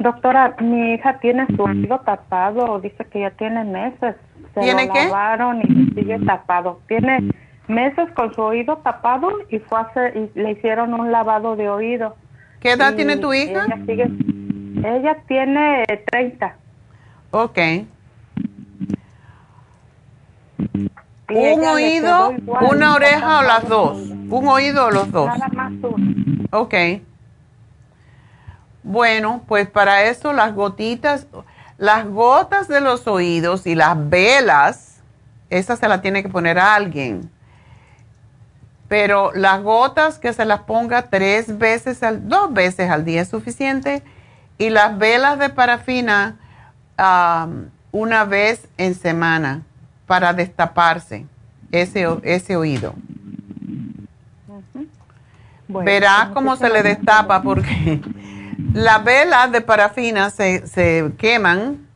I: Doctora, mi hija tiene su oído tapado, dice que ya tiene meses. Se
A: ¿Tiene
I: lo
A: qué?
I: lavaron y sigue tapado. Tiene meses con su oído tapado y fue y le hicieron un lavado de oído.
A: ¿Qué edad tiene tu hija?
I: Ella, sigue, ella tiene 30.
A: Ok. ¿Un oído, una oreja o las dos? ¿Un oído o los dos?
I: Nada más uno.
A: Ok. Bueno, pues para eso las gotitas, las gotas de los oídos y las velas, esas se las tiene que poner a alguien. Pero las gotas que se las ponga tres veces, al, dos veces al día es suficiente. Y las velas de parafina una vez en semana para destaparse ese, ese oído. Verá pues, cómo se le destapa porque las velas de parafina se, se queman,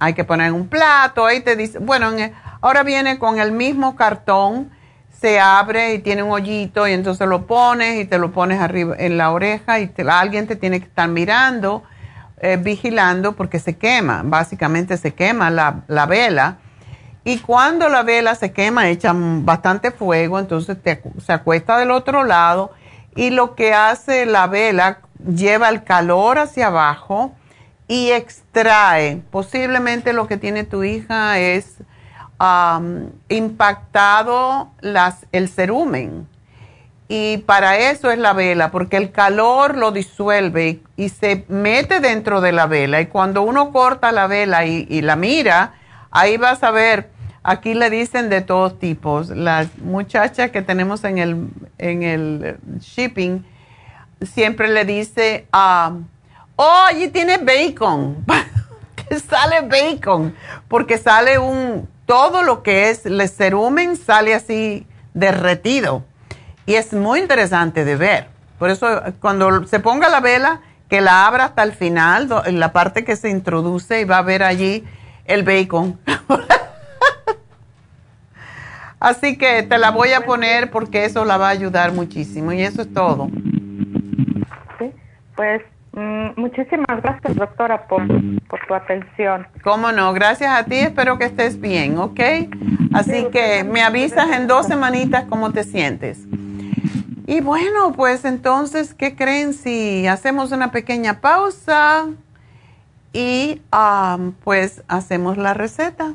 A: hay que poner en un plato, ahí te dice, bueno, ahora viene con el mismo cartón, se abre y tiene un hoyito y entonces lo pones y te lo pones arriba en la oreja y alguien te tiene que estar mirando, eh, vigilando porque se quema, básicamente se quema la, la vela. Y cuando la vela se quema, echa bastante fuego, entonces te, se acuesta del otro lado y lo que hace la vela lleva el calor hacia abajo y extrae. Posiblemente lo que tiene tu hija es impactado las, el cerumen. Y para eso es la vela, porque el calor lo disuelve y, se mete dentro de la vela. Y cuando uno corta la vela y, la mira, ahí vas a ver, Aquí le dicen de todos tipos. Las muchachas que tenemos en el, en el shipping siempre le dice, oh, allí tiene bacon. que sale bacon. Porque sale un, todo lo que es el cerumen sale así derretido. Y es muy interesante de ver. Por eso cuando se ponga la vela, que la abra hasta el final, en la parte que se introduce y va a ver allí el bacon. Así que te la voy a poner porque eso la va a ayudar muchísimo y eso es todo.
I: Pues muchísimas gracias doctora por, por, tu atención.
A: Cómo no, gracias a ti, espero que estés bien, ¿ok? Así que me avisas en dos semanitas cómo te sientes. Y bueno, pues entonces, ¿qué creen si hacemos una pequeña pausa y ah, pues hacemos la receta?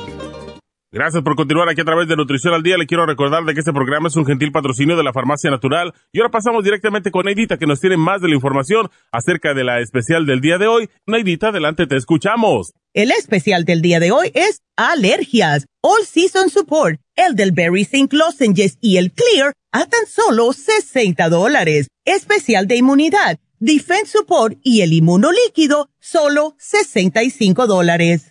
E: Gracias por continuar aquí a través de Nutrición al Día. Le quiero recordar de que este programa es un gentil patrocinio de la Farmacia Natural. Y ahora pasamos directamente con Neidita, que nos tiene más de la información acerca de la especial del día de hoy. Neidita, adelante, te escuchamos.
C: El especial del día de hoy es alergias, All Season Support, el del Berry Zinc Lozenges y el Clear a tan solo 60 dólares. Especial de inmunidad, Defense Support y el inmunolíquido, solo 65 dólares.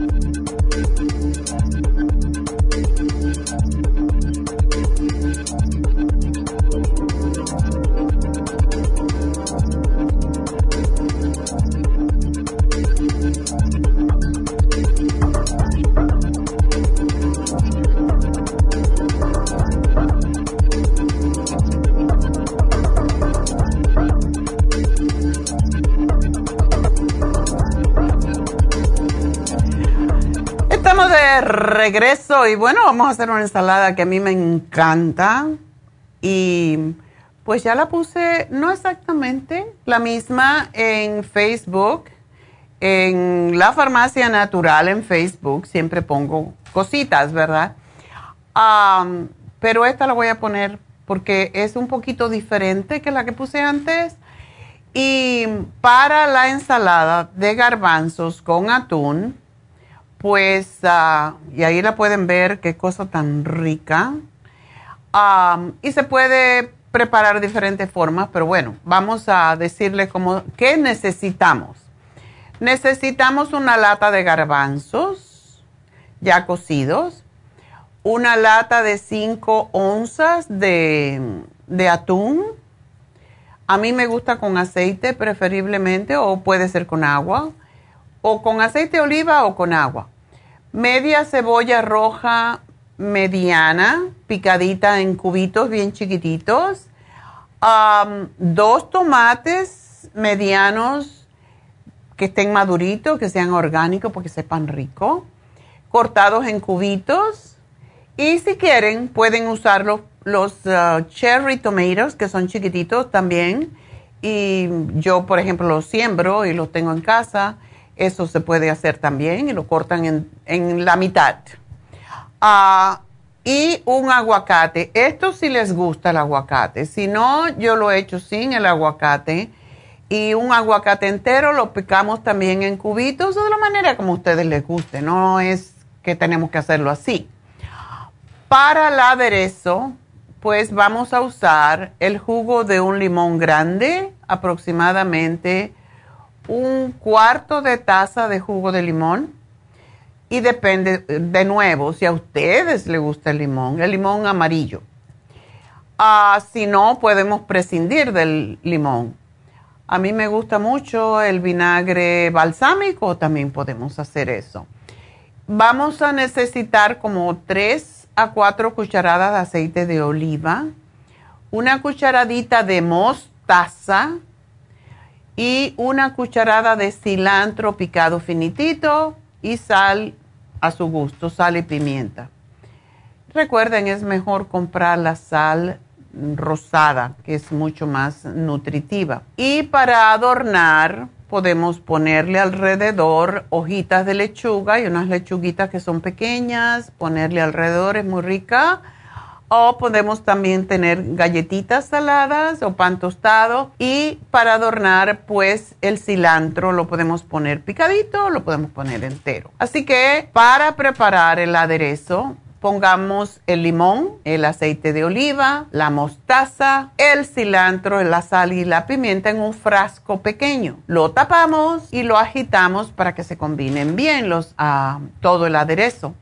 A: Regreso y bueno, vamos a hacer una ensalada que a mí me encanta y pues ya la puse, no exactamente la misma en Facebook, en la farmacia natural en Facebook, siempre pongo cositas, ¿verdad? pero esta la voy a poner porque es un poquito diferente que la que puse antes. Y para la ensalada de garbanzos con atún, pues, ah, y ahí la pueden ver, qué cosa tan rica. y se puede preparar de diferentes formas, pero bueno, vamos a decirle cómo, qué necesitamos. Necesitamos una lata de garbanzos ya cocidos, una lata de 5 onzas de, de atún. A mí me gusta con aceite preferiblemente o puede ser con agua o con aceite de oliva o con agua. Media cebolla roja mediana, picadita en cubitos bien chiquititos. dos tomates medianos que estén maduritos, que sean orgánicos porque sepan rico, cortados en cubitos. Y si quieren, pueden usar los, los uh, cherry tomatoes, que son chiquititos también. Y yo, por ejemplo, los siembro y los tengo en casa. Eso se puede hacer también y lo cortan en, en la mitad. Ah, y un aguacate. Esto sí les gusta el aguacate. Si no, yo lo he hecho sin el aguacate y un aguacate entero lo picamos también en cubitos de la manera como a ustedes les guste, no es que tenemos que hacerlo así. Para el aderezo, pues vamos a usar el jugo de un limón grande, aproximadamente un cuarto de taza de jugo de limón. Y depende, de nuevo, si a ustedes les gusta el limón, el limón amarillo. Ah, si no, podemos prescindir del limón a mí me gusta mucho el vinagre balsámico, también podemos hacer eso. Vamos a necesitar como 3 a 4 cucharadas de aceite de oliva, una cucharadita de mostaza y una cucharada de cilantro picado finitito y sal a su gusto, sal y pimienta. Recuerden, es mejor comprar la sal rosada, que es mucho más nutritiva. Y para adornar, podemos ponerle alrededor hojitas de lechuga y unas lechuguitas que son pequeñas, ponerle alrededor, es muy rica. O podemos también tener galletitas saladas o pan tostado. Y para adornar, pues el cilantro lo podemos poner picadito, lo podemos poner entero. Así que para preparar el aderezo, pongamos el limón, el aceite de oliva, la mostaza, el cilantro, la sal y la pimienta en un frasco pequeño. Lo tapamos y lo agitamos para que se combinen bien los, ah, todo el aderezo.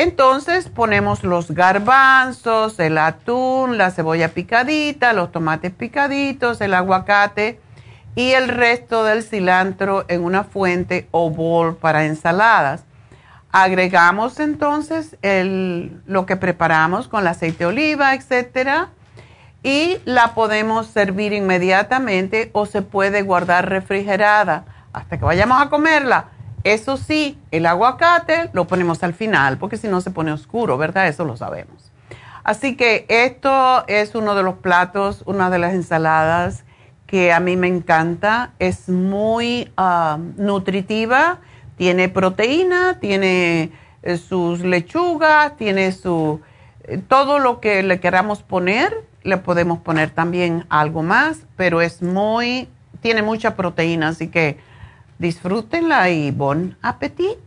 A: Entonces ponemos los garbanzos, el atún, la cebolla picadita, los tomates picaditos, el aguacate y el resto del cilantro en una fuente o bol para ensaladas. Agregamos entonces lo que preparamos con el aceite de oliva, etcétera, y la podemos servir inmediatamente o se puede guardar refrigerada hasta que vayamos a comerla. Eso sí, el aguacate lo ponemos al final porque si no se pone oscuro, ¿verdad? Eso lo sabemos. Así que esto es uno de los platos, una de las ensaladas que a mí me encanta. Es muy ah, nutritiva tiene proteína, tiene eh, sus lechugas, tiene su... Eh, todo lo que le queramos poner, le podemos poner también algo más, pero es muy... Tiene mucha proteína, así que disfrútenla y bon appetit.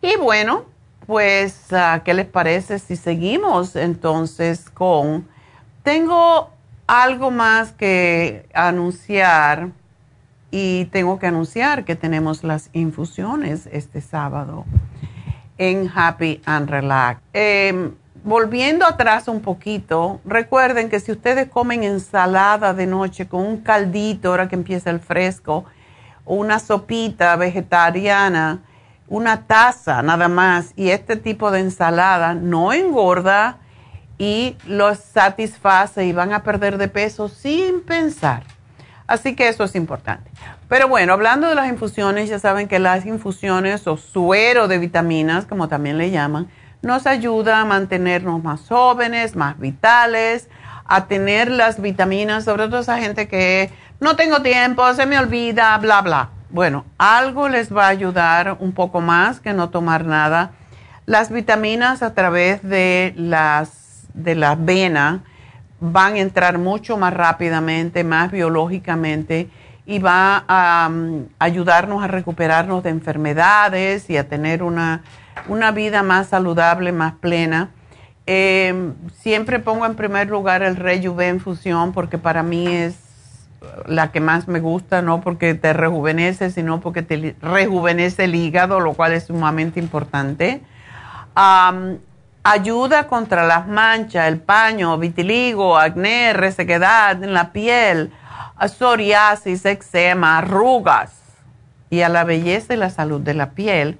A: Y bueno, pues, ah, ¿qué les parece si seguimos entonces con... Tengo algo más que anunciar y tengo que anunciar que tenemos las infusiones este sábado en Happy and Relax. Em, volviendo atrás un poquito, recuerden que si ustedes comen ensalada de noche con un caldito, ahora que empieza el fresco, o una sopita vegetariana, una taza nada más, y este tipo de ensalada no engorda y los satisface y van a perder de peso sin pensar. Así que eso es importante. Pero bueno, hablando de las infusiones, ya saben que las infusiones o suero de vitaminas, como también le llaman, nos ayuda a mantenernos más jóvenes, más vitales, a tener las vitaminas, sobre todo esa gente que no tengo tiempo, se me olvida, bla, bla. Bueno, algo les va a ayudar un poco más que no tomar nada. Las vitaminas a través de las de la vena van a entrar mucho más rápidamente, más biológicamente y va a um, ayudarnos a recuperarnos de enfermedades y a tener una, vida más saludable, más plena. Em, siempre pongo en primer lugar el Rejuven Fusión porque para mí es la que más me gusta, no porque te rejuvenece, sino porque te rejuvenece el hígado, lo cual es sumamente importante. ayuda contra las manchas, el paño, vitiligo, acné, resequedad en la piel psoriasis, eczema, arrugas y a la belleza y la salud de la piel.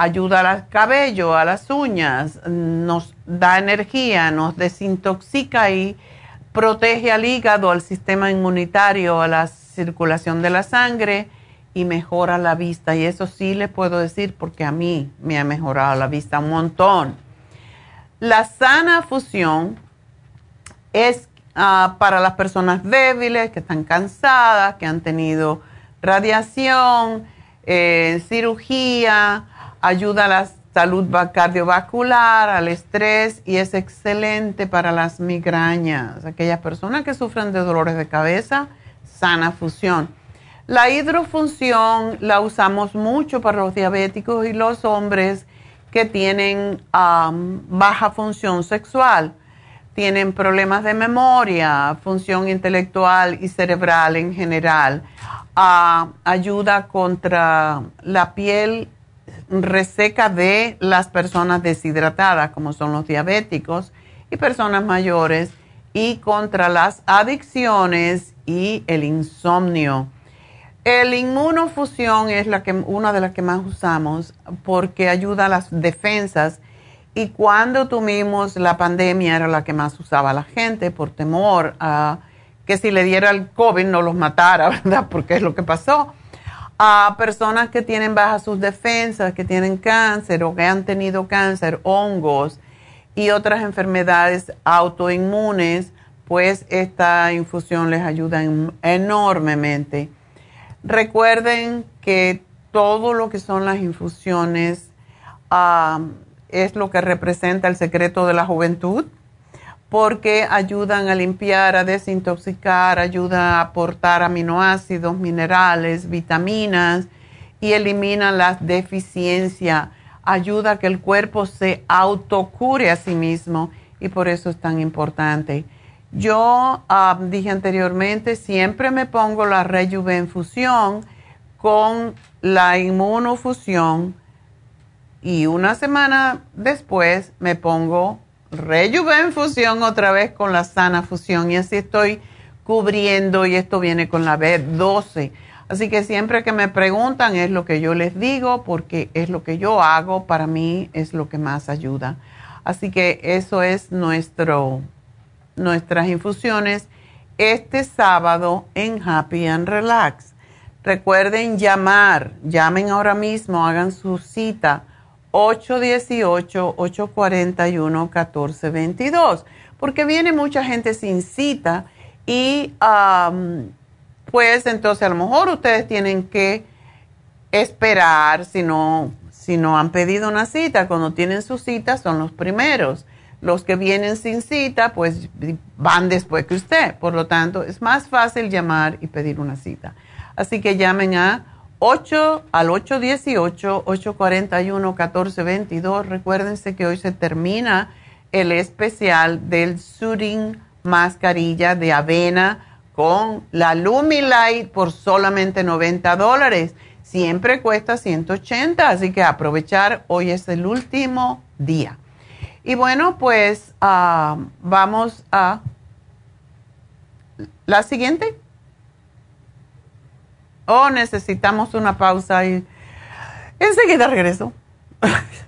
A: Ayuda al cabello, a las uñas, nos da energía, nos desintoxica y protege al hígado, al sistema inmunitario, a la circulación de la sangre y mejora la vista. Y eso sí le puedo decir porque a mí me ha mejorado la vista un montón. La sana fusión es ah, para las personas débiles, que están cansadas, que han tenido radiación, eh, cirugía, ayuda a la salud cardiovascular, al estrés y es excelente para las migrañas. Aquellas personas que sufren de dolores de cabeza, sana fusión. La hidrofunción la usamos mucho para los diabéticos y los hombres que tienen baja función sexual, tienen problemas de memoria, función intelectual y cerebral en general. Ah, ayuda contra la piel reseca de las personas deshidratadas, como son los diabéticos y personas mayores, y contra las adicciones y el insomnio. El inmunofusión es la que, una de las que más usamos porque ayuda a las defensas y cuando tuvimos la pandemia era la que más usaba la gente por temor a que si le diera el COVID no los matara, ¿verdad? Porque es lo que pasó a personas que tienen bajas sus defensas, que tienen cáncer o que han tenido cáncer, hongos y otras enfermedades autoinmunes, pues esta infusión les ayuda enormemente. Recuerden que todo lo que son las infusiones ah, es lo que representa el secreto de la juventud porque ayudan a limpiar, a desintoxicar, ayudan a aportar aminoácidos, minerales, vitaminas y eliminan las deficiencias, ayuda a que el cuerpo se autocure a sí mismo y por eso es tan importante. Yo ah, dije anteriormente, siempre me pongo la Rejuvenfusión con la inmunofusión y una semana después me pongo Rejuven Fusión otra vez con la sana fusión y así estoy cubriendo y esto viene con la B12. Así que siempre que me preguntan es lo que yo les digo porque es lo que yo hago, para mí es lo que más ayuda. Así que eso es nuestro, nuestras infusiones este sábado en Happy and Relax. Recuerden llamar, llamen ahora mismo, hagan su cita 818-841-1422, porque viene mucha gente sin cita y pues entonces a lo mejor ustedes tienen que esperar si no, si no han pedido una cita. Cuando tienen su cita son los primeros. Los que vienen sin cita pues van después que usted. Por lo tanto, es más fácil llamar y pedir una cita. Así que llamen a 8 al 818-841-1422. Recuérdense que hoy se termina el especial del Soothing Mascarilla de Avena con la Lumilight por solamente 90 dólares. Siempre cuesta 180, así que aprovechar, hoy es el último día. Y bueno, pues ah, vamos a la siguiente. Oh, necesitamos una pausa y enseguida regreso.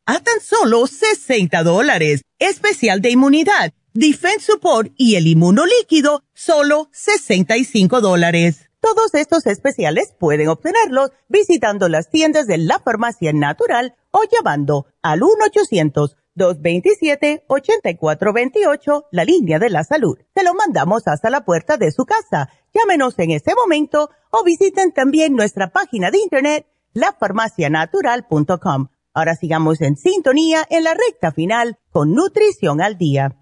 C: a tan solo 60 dólares. Especial de inmunidad Defense Support y el inmunolíquido, solo 65 dólares. Todos estos especiales pueden obtenerlos visitando las tiendas de la farmacia natural o llamando al 1-800-227-8428, la línea de la salud. Se lo mandamos hasta la puerta de su casa. Llámenos en este momento o visiten también nuestra página de internet, lafarmacianatural.com. Ahora sigamos en sintonía en la recta final con Nutrición al Día.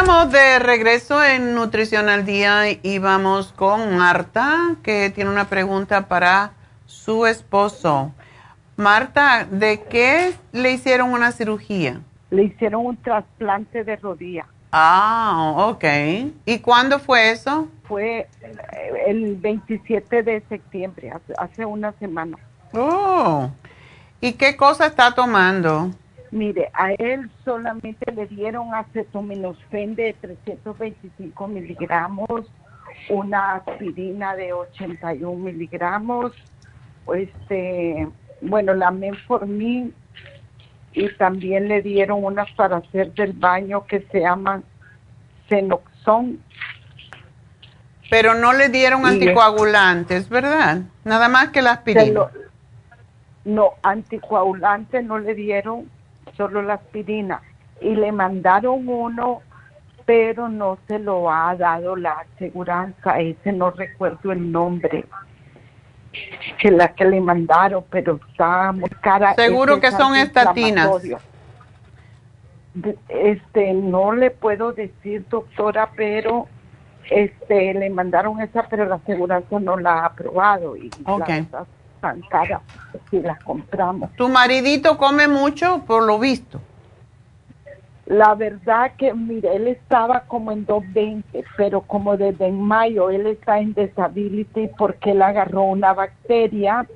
A: estamos de regreso en Nutrición al Día y vamos con Marta, que tiene una pregunta para su esposo. Marta, ¿de qué le hicieron una cirugía?
J: Le hicieron un trasplante de rodilla.
A: Ah, ok. ¿Y cuándo fue eso?
J: Fue el 27 de septiembre, hace, una semana.
A: Oh, ¿y qué cosa está tomando?
J: Mire, a él solamente le dieron acetaminofén de 325 miligramos, una aspirina de 81 miligramos, este, bueno, la menformin y también le dieron unas para hacer del baño que se llaman Cenoxon.
A: Pero no le dieron anticoagulantes, ¿verdad? Nada más que la aspirina.
J: no, anticoagulantes no le dieron solo la aspirina y le mandaron uno pero no se lo ha dado la aseguranza, ese no recuerdo el nombre que la que le mandaron, pero está muy cara.
A: Seguro que son estatinas.
J: Este, no le puedo decir, doctora, pero este le mandaron esa, pero la aseguranza no la ha aprobado y
A: okay
J: tan cara si las compramos.
A: ¿Tu maridito come mucho por lo visto?
J: La verdad que, mire, él estaba como en 220, pero como desde en mayo él está en disability porque él agarró una bacteria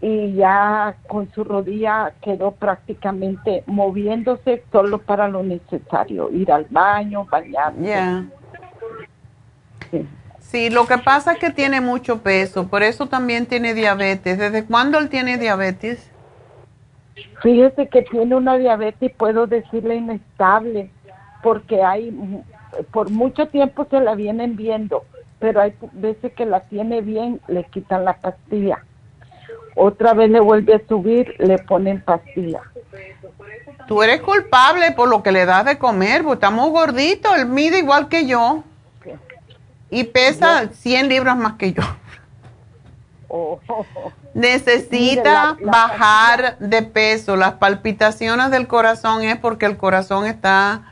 J: y ya con su rodilla quedó prácticamente moviéndose solo para lo necesario, ir al baño, bañarse.
A: Ya. Sí, lo que pasa es que tiene mucho peso, por eso también tiene diabetes. ¿Desde cuándo él tiene diabetes?
J: Fíjese que tiene una diabetes, puedo decirle inestable, porque hay, por mucho tiempo se la vienen viendo, pero hay veces que la tiene bien, le quitan la pastilla. Otra vez le vuelve a subir, le ponen pastilla.
A: Tú eres culpable por lo que le das de comer, porque está muy gordito, él mide igual que yo. Y pesa 100 libras más que yo. Necesita bajar de peso. Las palpitaciones del corazón es porque el corazón está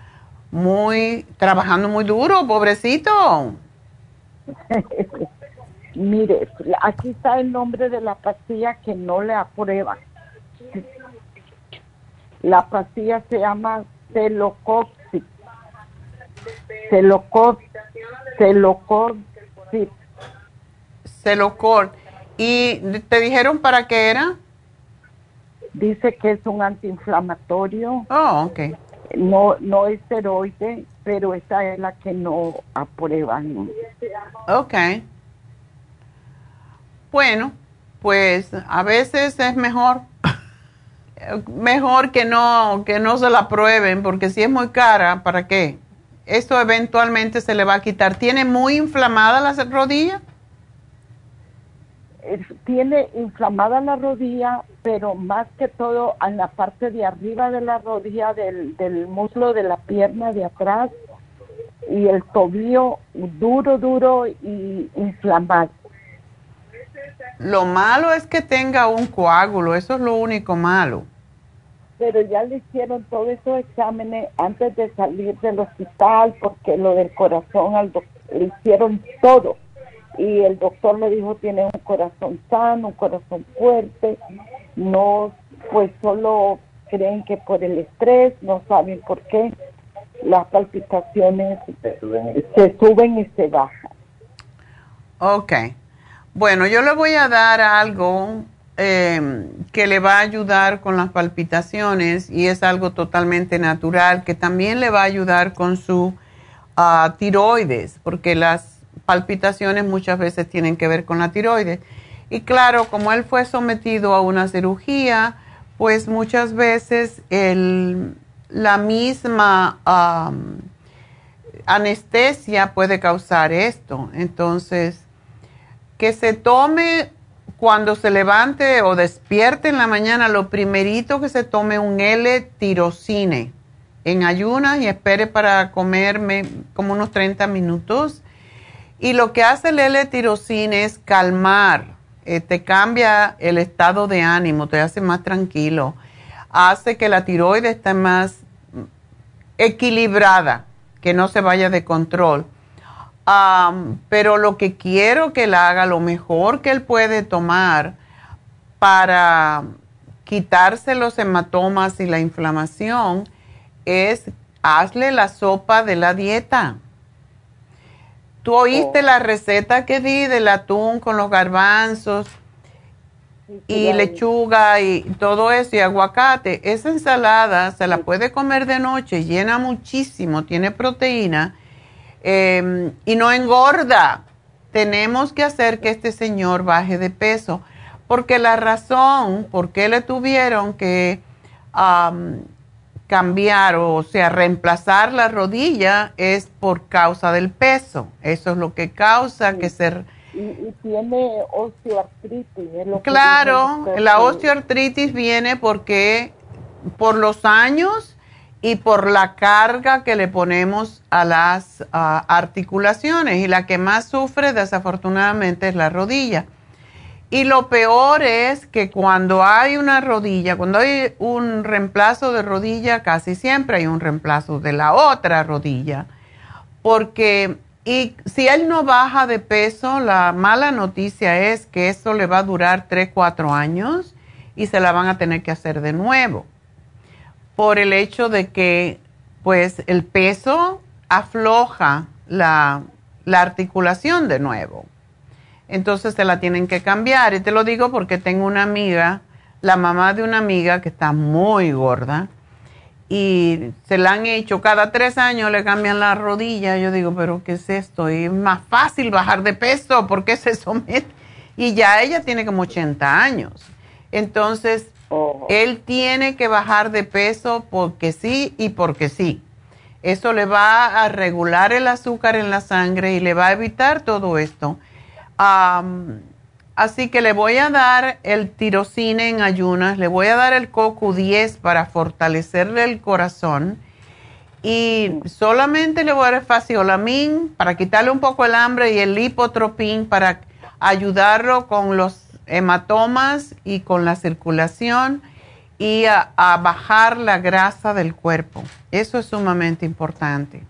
A: muy, trabajando muy duro, pobrecito.
J: Mire, aquí está el nombre de la pastilla que no le aprueban. La pastilla se llama Celocoxi. Celocoxi Celocor, sí.
A: Celocor. ¿Y te dijeron para qué era?
J: Dice que es un antiinflamatorio.
A: Oh, ok.
J: No, no es esteroide, pero esa es la que no aprueban.
A: Ok. Bueno, pues a veces es mejor mejor que no que no se la aprueben porque si es muy cara, ¿para qué? esto eventualmente se le va a quitar. ¿Tiene muy inflamada la rodilla?
J: Tiene inflamada la rodilla, pero más que todo en la parte de arriba de la rodilla, del, del muslo de la pierna de atrás y el tobillo duro, duro y inflamado.
A: Lo malo es que tenga un coágulo, eso es lo único malo
J: pero ya le hicieron todos esos exámenes antes de salir del hospital porque lo del corazón al le hicieron todo y el doctor le dijo tiene un corazón sano, un corazón fuerte, no pues solo creen que por el estrés, no saben por qué, las palpitaciones se suben y se, bajan.
A: Ok. Bueno, yo le voy a dar algo eh, que le va a ayudar con las palpitaciones y es algo totalmente natural que también le va a ayudar con su uh, tiroides, porque las palpitaciones muchas veces tienen que ver con la tiroides. Y claro, como él fue sometido a una cirugía, pues muchas veces el, la misma anestesia puede causar esto. Entonces, que se tome cuando se levante o despierte en la mañana, lo primerito que se tome un L-tirocine en ayunas y espere para comerme como unos 30 minutos. Y lo que hace el L-tirocine es calmar eh, te cambia el estado de ánimo, te hace más tranquilo, hace que la tiroides esté más equilibrada, que no se vaya de control. pero lo que quiero que él haga, lo mejor que él puede tomar para quitarse los hematomas y la inflamación es hazle la sopa de la dieta. ¿Tú oíste la receta que di del atún con los garbanzos y lechuga y todo eso y aguacate? Esa ensalada se la puede comer de noche, llena muchísimo, tiene proteína em, y no engorda. Tenemos que hacer que este señor baje de peso, porque la razón por qué le tuvieron que cambiar, o sea, reemplazar la rodilla es por causa del peso. Eso es lo que causa que se...
J: Y, tiene osteoartritis.
A: claro, la osteoartritis viene porque por los años y por la carga que le ponemos a las articulaciones y la que más sufre desafortunadamente es la rodilla. Y lo peor es que cuando hay una rodilla, cuando hay un reemplazo de rodilla, casi siempre hay un reemplazo de la otra rodilla. Porque, y si él no baja de peso, la mala noticia es que eso le va a durar 3, 4 años y se la van a tener que hacer de nuevo. Por el hecho de que, pues, el peso afloja la, la articulación de nuevo entonces te la tienen que cambiar. Y te lo digo porque tengo una amiga, la mamá de una amiga que está muy gorda y se la han hecho cada tres años, le cambian la rodilla. Yo digo, pero ¿qué es esto? Y es más fácil bajar de peso, ¿por qué se somete? Y ya ella tiene como 80 años. Entonces, oh. él tiene que bajar de peso porque sí y porque sí. Eso le va a regular el azúcar en la sangre y le va a evitar todo esto así que le voy a dar el tirocine en ayunas, le voy a dar el coco 10 para fortalecerle el corazón y solamente le voy a dar el faciolamin para quitarle un poco el hambre y el lipotropín para ayudarlo con los hematomas y con la circulación y a, a bajar la grasa del cuerpo. Eso es sumamente importante.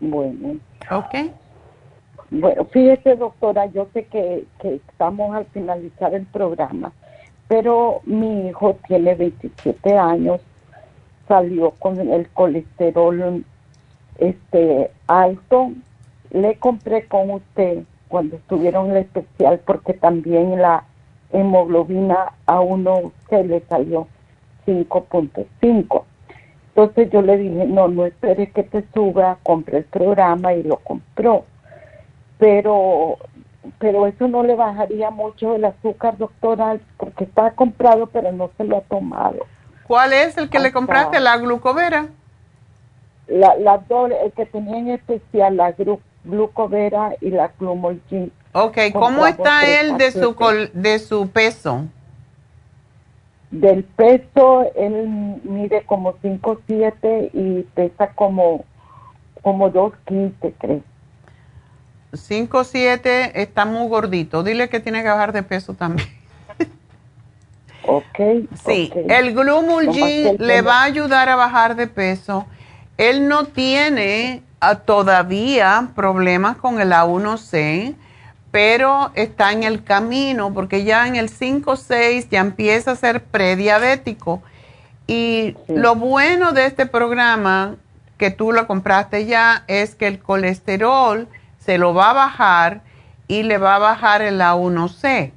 J: Bueno.
A: Ok.
J: Bueno, fíjese doctora, yo sé que, estamos al finalizar el programa, pero mi hijo tiene 27 años, salió con el colesterol este alto, le compré con usted cuando estuvieron en el especial porque también la hemoglobina a uno se le salió 5.5. Entonces yo le dije, no, no espere que te suba, compre el programa y lo compró pero pero eso no le bajaría mucho el azúcar, doctora, porque está comprado, pero no se lo ha tomado.
A: ¿Cuál es el que le compraste? ¿La glucovera?
J: La, la el que tenía en especial, la glucovera y la glumolgin.
A: Ok, ¿cómo está él de su, de su peso?
J: Del peso, él mide como 5'7 y pesa como, como 2'15, creo.
A: 5, 7, está muy gordito. Dile que tiene que bajar de peso también.
J: ok.
A: Sí, el Glumulgin le va a ayudar a bajar de peso. Él no tiene ah, todavía problemas con el A1C pero está en el camino porque ya en el 5 6 ya empieza a ser prediabético. Y lo bueno de este programa que tú lo compraste ya es que el colesterol se lo va a bajar y le va a bajar el A1C.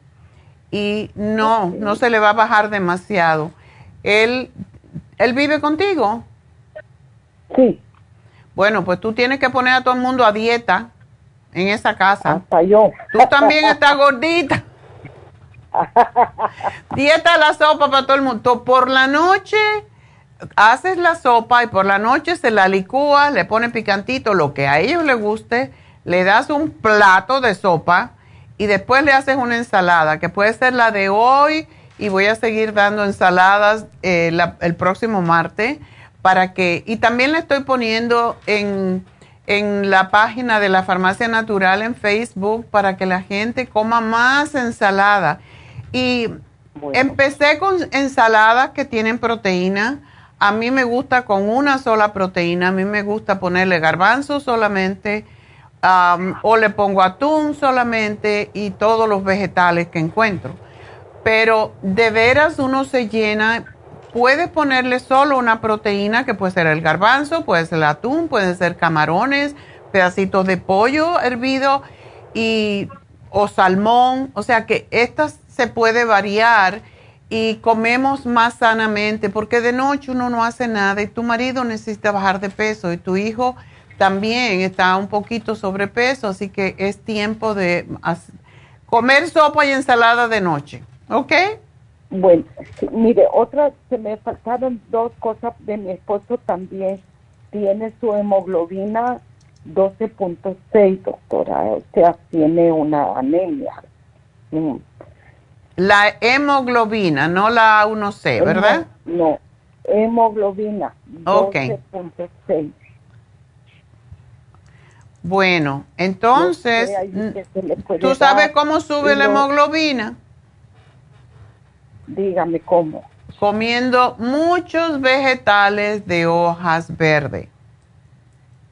A: Y no, no se le va a bajar demasiado. Él, él vive contigo.
J: Sí.
A: Bueno, pues tú tienes que poner a todo el mundo a dieta en esa casa.
J: Hasta yo.
A: Tú también estás gordita. dieta la sopa para todo el mundo. Por la noche haces la sopa y por la noche se la licúa, le pones picantito, lo que a ellos les guste, le das un plato de sopa y después le haces una ensalada, que puede ser la de hoy y voy a seguir dando ensaladas eh, el próximo martes para que, y también le estoy poniendo en, en la página de la Farmacia Natural en Facebook para que la gente coma más ensalada. Y empecé con ensaladas que tienen proteína. A mí me gusta con una sola proteína, a mí me gusta ponerle garbanzo solamente, o le pongo atún solamente y todos los vegetales que encuentro. Pero de veras uno se llena Puedes ponerle solo una proteína que puede ser el garbanzo, puede ser el atún, puede ser camarones, pedacitos de pollo hervido y, o salmón. O sea que estas se puede variar y comemos más sanamente porque de noche uno no hace nada y tu marido necesita bajar de peso y tu hijo también está un poquito sobrepeso, así que es tiempo de comer sopa y ensalada de noche. ¿Ok?
J: Bueno, mire, otra, se me faltaron dos cosas de mi esposo también. Tiene su hemoglobina 12.6, doctora, o sea, tiene una anemia. Mm.
A: La hemoglobina, no la 1C, ¿verdad?
J: No, hemoglobina 12.6.
A: Bueno, entonces, ¿tú sabes cómo sube la hemoglobina?
J: Dígame cómo.
A: Comiendo muchos vegetales de hojas verdes.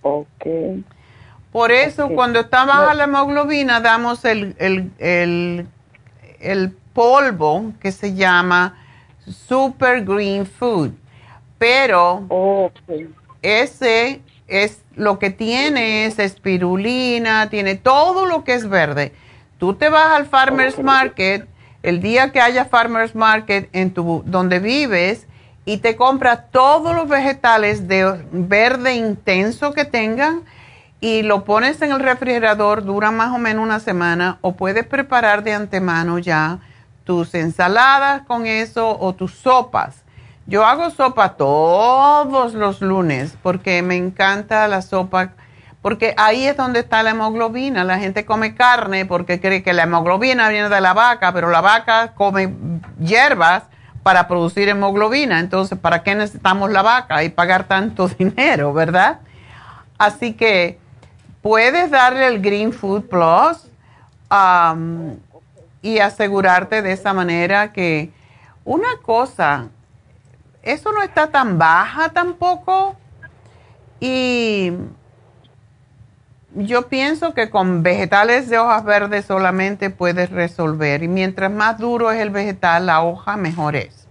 J: Ok.
A: Por eso cuando está baja la hemoglobina damos el, el, el, polvo que se llama Super Green Food. Pero ese es lo que tiene es espirulina, tiene todo lo que es verde. Tú te vas al Farmer's Market el día que haya farmers market en tu donde vives y te compras todos los vegetales de verde intenso que tengan y lo pones en el refrigerador, dura más o menos una semana o puedes preparar de antemano ya tus ensaladas con eso o tus sopas. Yo hago sopa todos los lunes porque me encanta la sopa porque ahí es donde está la hemoglobina. La gente come carne porque cree que la hemoglobina viene de la vaca, pero la vaca come hierbas para producir hemoglobina. Entonces, ¿para qué necesitamos la vaca y pagar tanto dinero, verdad? Así que puedes darle el Green Food Plus um, y asegurarte de esa manera que una cosa, eso no está tan baja tampoco y yo pienso que con vegetales de hojas verdes solamente puedes resolver y mientras más duro es el vegetal, la hoja mejor es.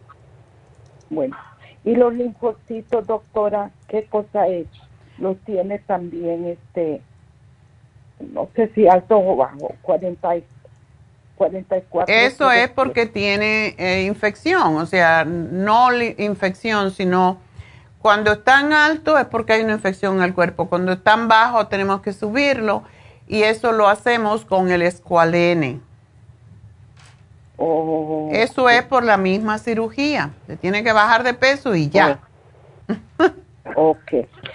J: Bueno, y los linfocitos, doctora, ¿qué cosa es? Los tiene también, este, no sé si alto o bajo, 40 y 44.
A: Eso es porque tiene eh, infección, o sea, no infección, sino cuando están altos es porque hay una infección en el cuerpo. Cuando están bajos tenemos que subirlo y eso lo hacemos con el escualene.
J: Oh,
A: eso es por la misma cirugía. Se tiene que bajar de peso y ya.
J: Oh.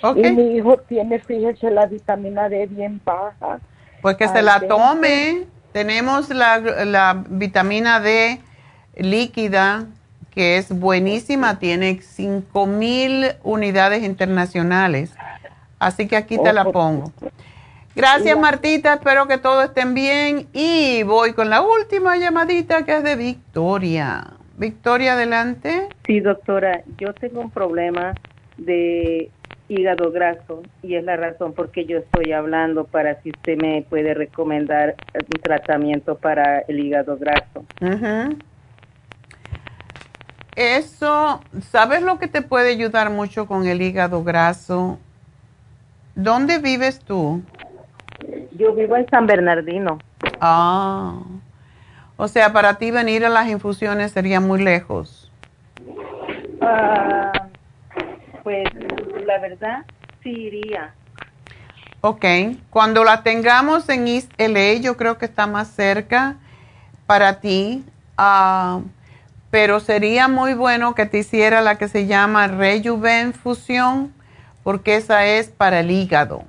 J: ok. Y mi hijo tiene, fíjese, la vitamina D bien baja.
A: Pues que se la tome. Tenemos la, la vitamina D líquida que es buenísima, tiene 5000 unidades internacionales. Así que aquí te la pongo. Gracias Martita, espero que todos estén bien y voy con la última llamadita que es de Victoria. Victoria, adelante.
K: Sí, doctora, yo tengo un problema de hígado graso y es la razón por qué yo estoy hablando para si usted me puede recomendar un tratamiento para el hígado graso.
A: Eso, ¿sabes lo que te puede ayudar mucho con el hígado graso? ¿Dónde vives tú?
K: Yo vivo en San Bernardino.
A: Ah, o sea, para ti venir a las infusiones sería muy lejos.
K: Ah, pues la verdad sí iría.
A: Ok, cuando la tengamos en East LA, yo creo que está más cerca para ti, uh, pero sería muy bueno que te hiciera la que se llama Rejuven Fusión, porque esa es para el hígado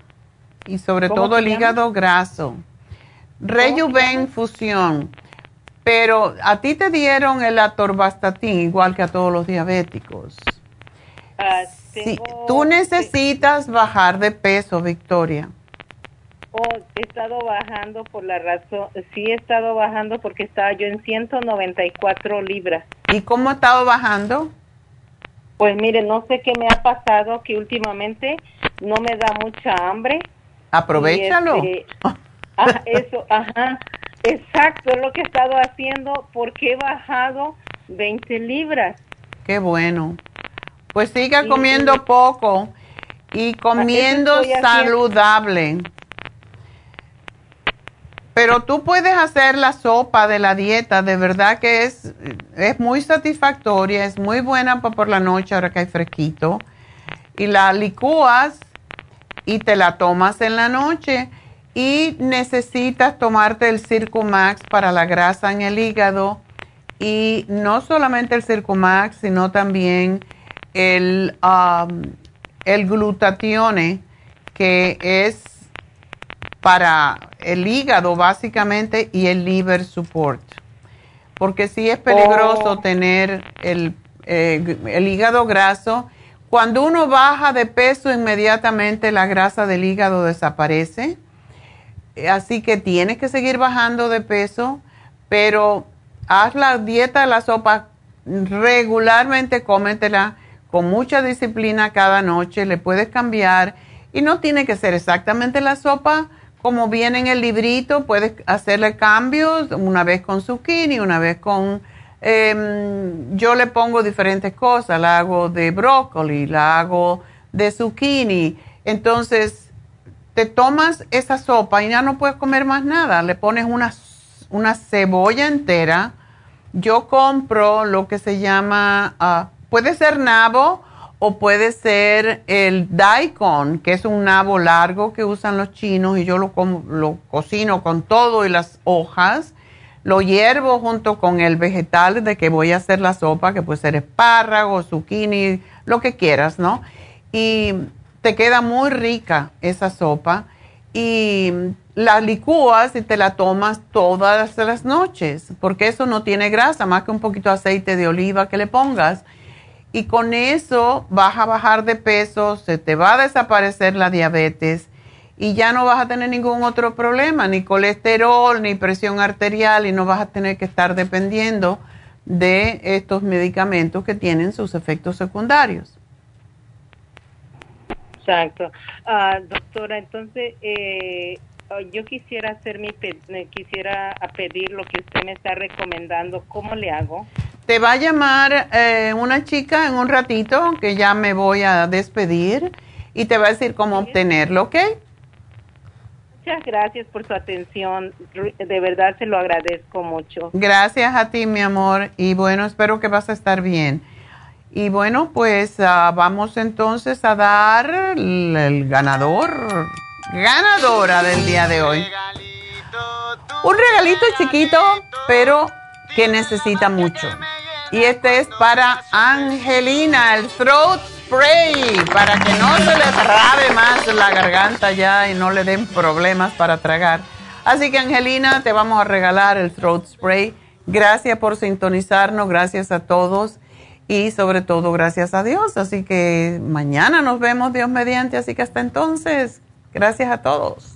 A: y sobre todo el hígado graso. Rejuven Fusión, pero a ti te dieron el atorvastatin igual que a todos los diabéticos. Ah, Sí, tú necesitas bajar de peso, Victoria.
K: Oh, he estado bajando por la razón, sí he estado bajando porque estaba yo en 194 libras.
A: ¿Y cómo ha estado bajando?
K: Pues mire, no sé qué me ha pasado, que últimamente no me da mucha hambre.
A: Aprovechalo.
K: Este, ah, eso, ajá, exacto, es lo que he estado haciendo porque he bajado 20 libras.
A: Qué bueno. Pues siga comiendo poco y comiendo saludable. Pero tú puedes hacer la sopa de la dieta, de verdad que es, es muy satisfactoria, es muy buena para por la noche ahora que hay fresquito. Y la licúas y te la tomas en la noche. Y necesitas tomarte el Circumax para la grasa en el hígado. Y no solamente el Circumax, sino también el, um, el glutatione, que es para el hígado básicamente y el liver support. Porque sí es peligroso oh. tener el, eh, el hígado graso. Cuando uno baja de peso, inmediatamente la grasa del hígado desaparece. Así que tienes que seguir bajando de peso, pero haz la dieta de la sopa regularmente, cómetela con mucha disciplina cada noche, le puedes cambiar y no tiene que ser exactamente la sopa como viene en el librito, puedes hacerle cambios una vez con zucchini, una vez con... Em, yo le pongo diferentes cosas, la hago de brócoli, la hago de zucchini, entonces te tomas esa sopa y ya no puedes comer más nada, le pones una, una cebolla entera, yo compro lo que se llama... Uh, Puede ser nabo o puede ser el daikon, que es un nabo largo que usan los chinos y yo lo, lo cocino con todo y las hojas. Lo hiervo junto con el vegetal de que voy a hacer la sopa, que puede ser espárrago, zucchini, lo que quieras, ¿no? Y te queda muy rica esa sopa y la licúas y te la tomas todas las noches, porque eso no tiene grasa, más que un poquito de aceite de oliva que le pongas y con eso vas a bajar de peso, se te va a desaparecer la diabetes y ya no vas a tener ningún otro problema, ni colesterol, ni presión arterial y no vas a tener que estar dependiendo de estos medicamentos que tienen sus efectos secundarios.
K: Exacto. Ah, doctora, entonces eh, yo quisiera hacer mi quisiera pedir lo que usted me está recomendando. ¿Cómo le hago?
A: Te va a llamar eh, una chica en un ratito que ya me voy a despedir y te va a decir cómo obtenerlo, ¿ok?
K: Muchas gracias por su atención. De verdad se lo agradezco mucho.
A: Gracias a ti, mi amor. Y bueno, espero que vas a estar bien. Y bueno, pues ah, vamos entonces a dar el, ganador, ganadora del día de hoy. Un regalito chiquito, pero que necesita mucho. Y este es para Angelina, el throat spray, para que no se le trabe más la garganta ya y no le den problemas para tragar. Así que Angelina, te vamos a regalar el throat spray. Gracias por sintonizarnos, gracias a todos y sobre todo gracias a Dios. Así que mañana nos vemos, Dios mediante. Así que hasta entonces, gracias a todos.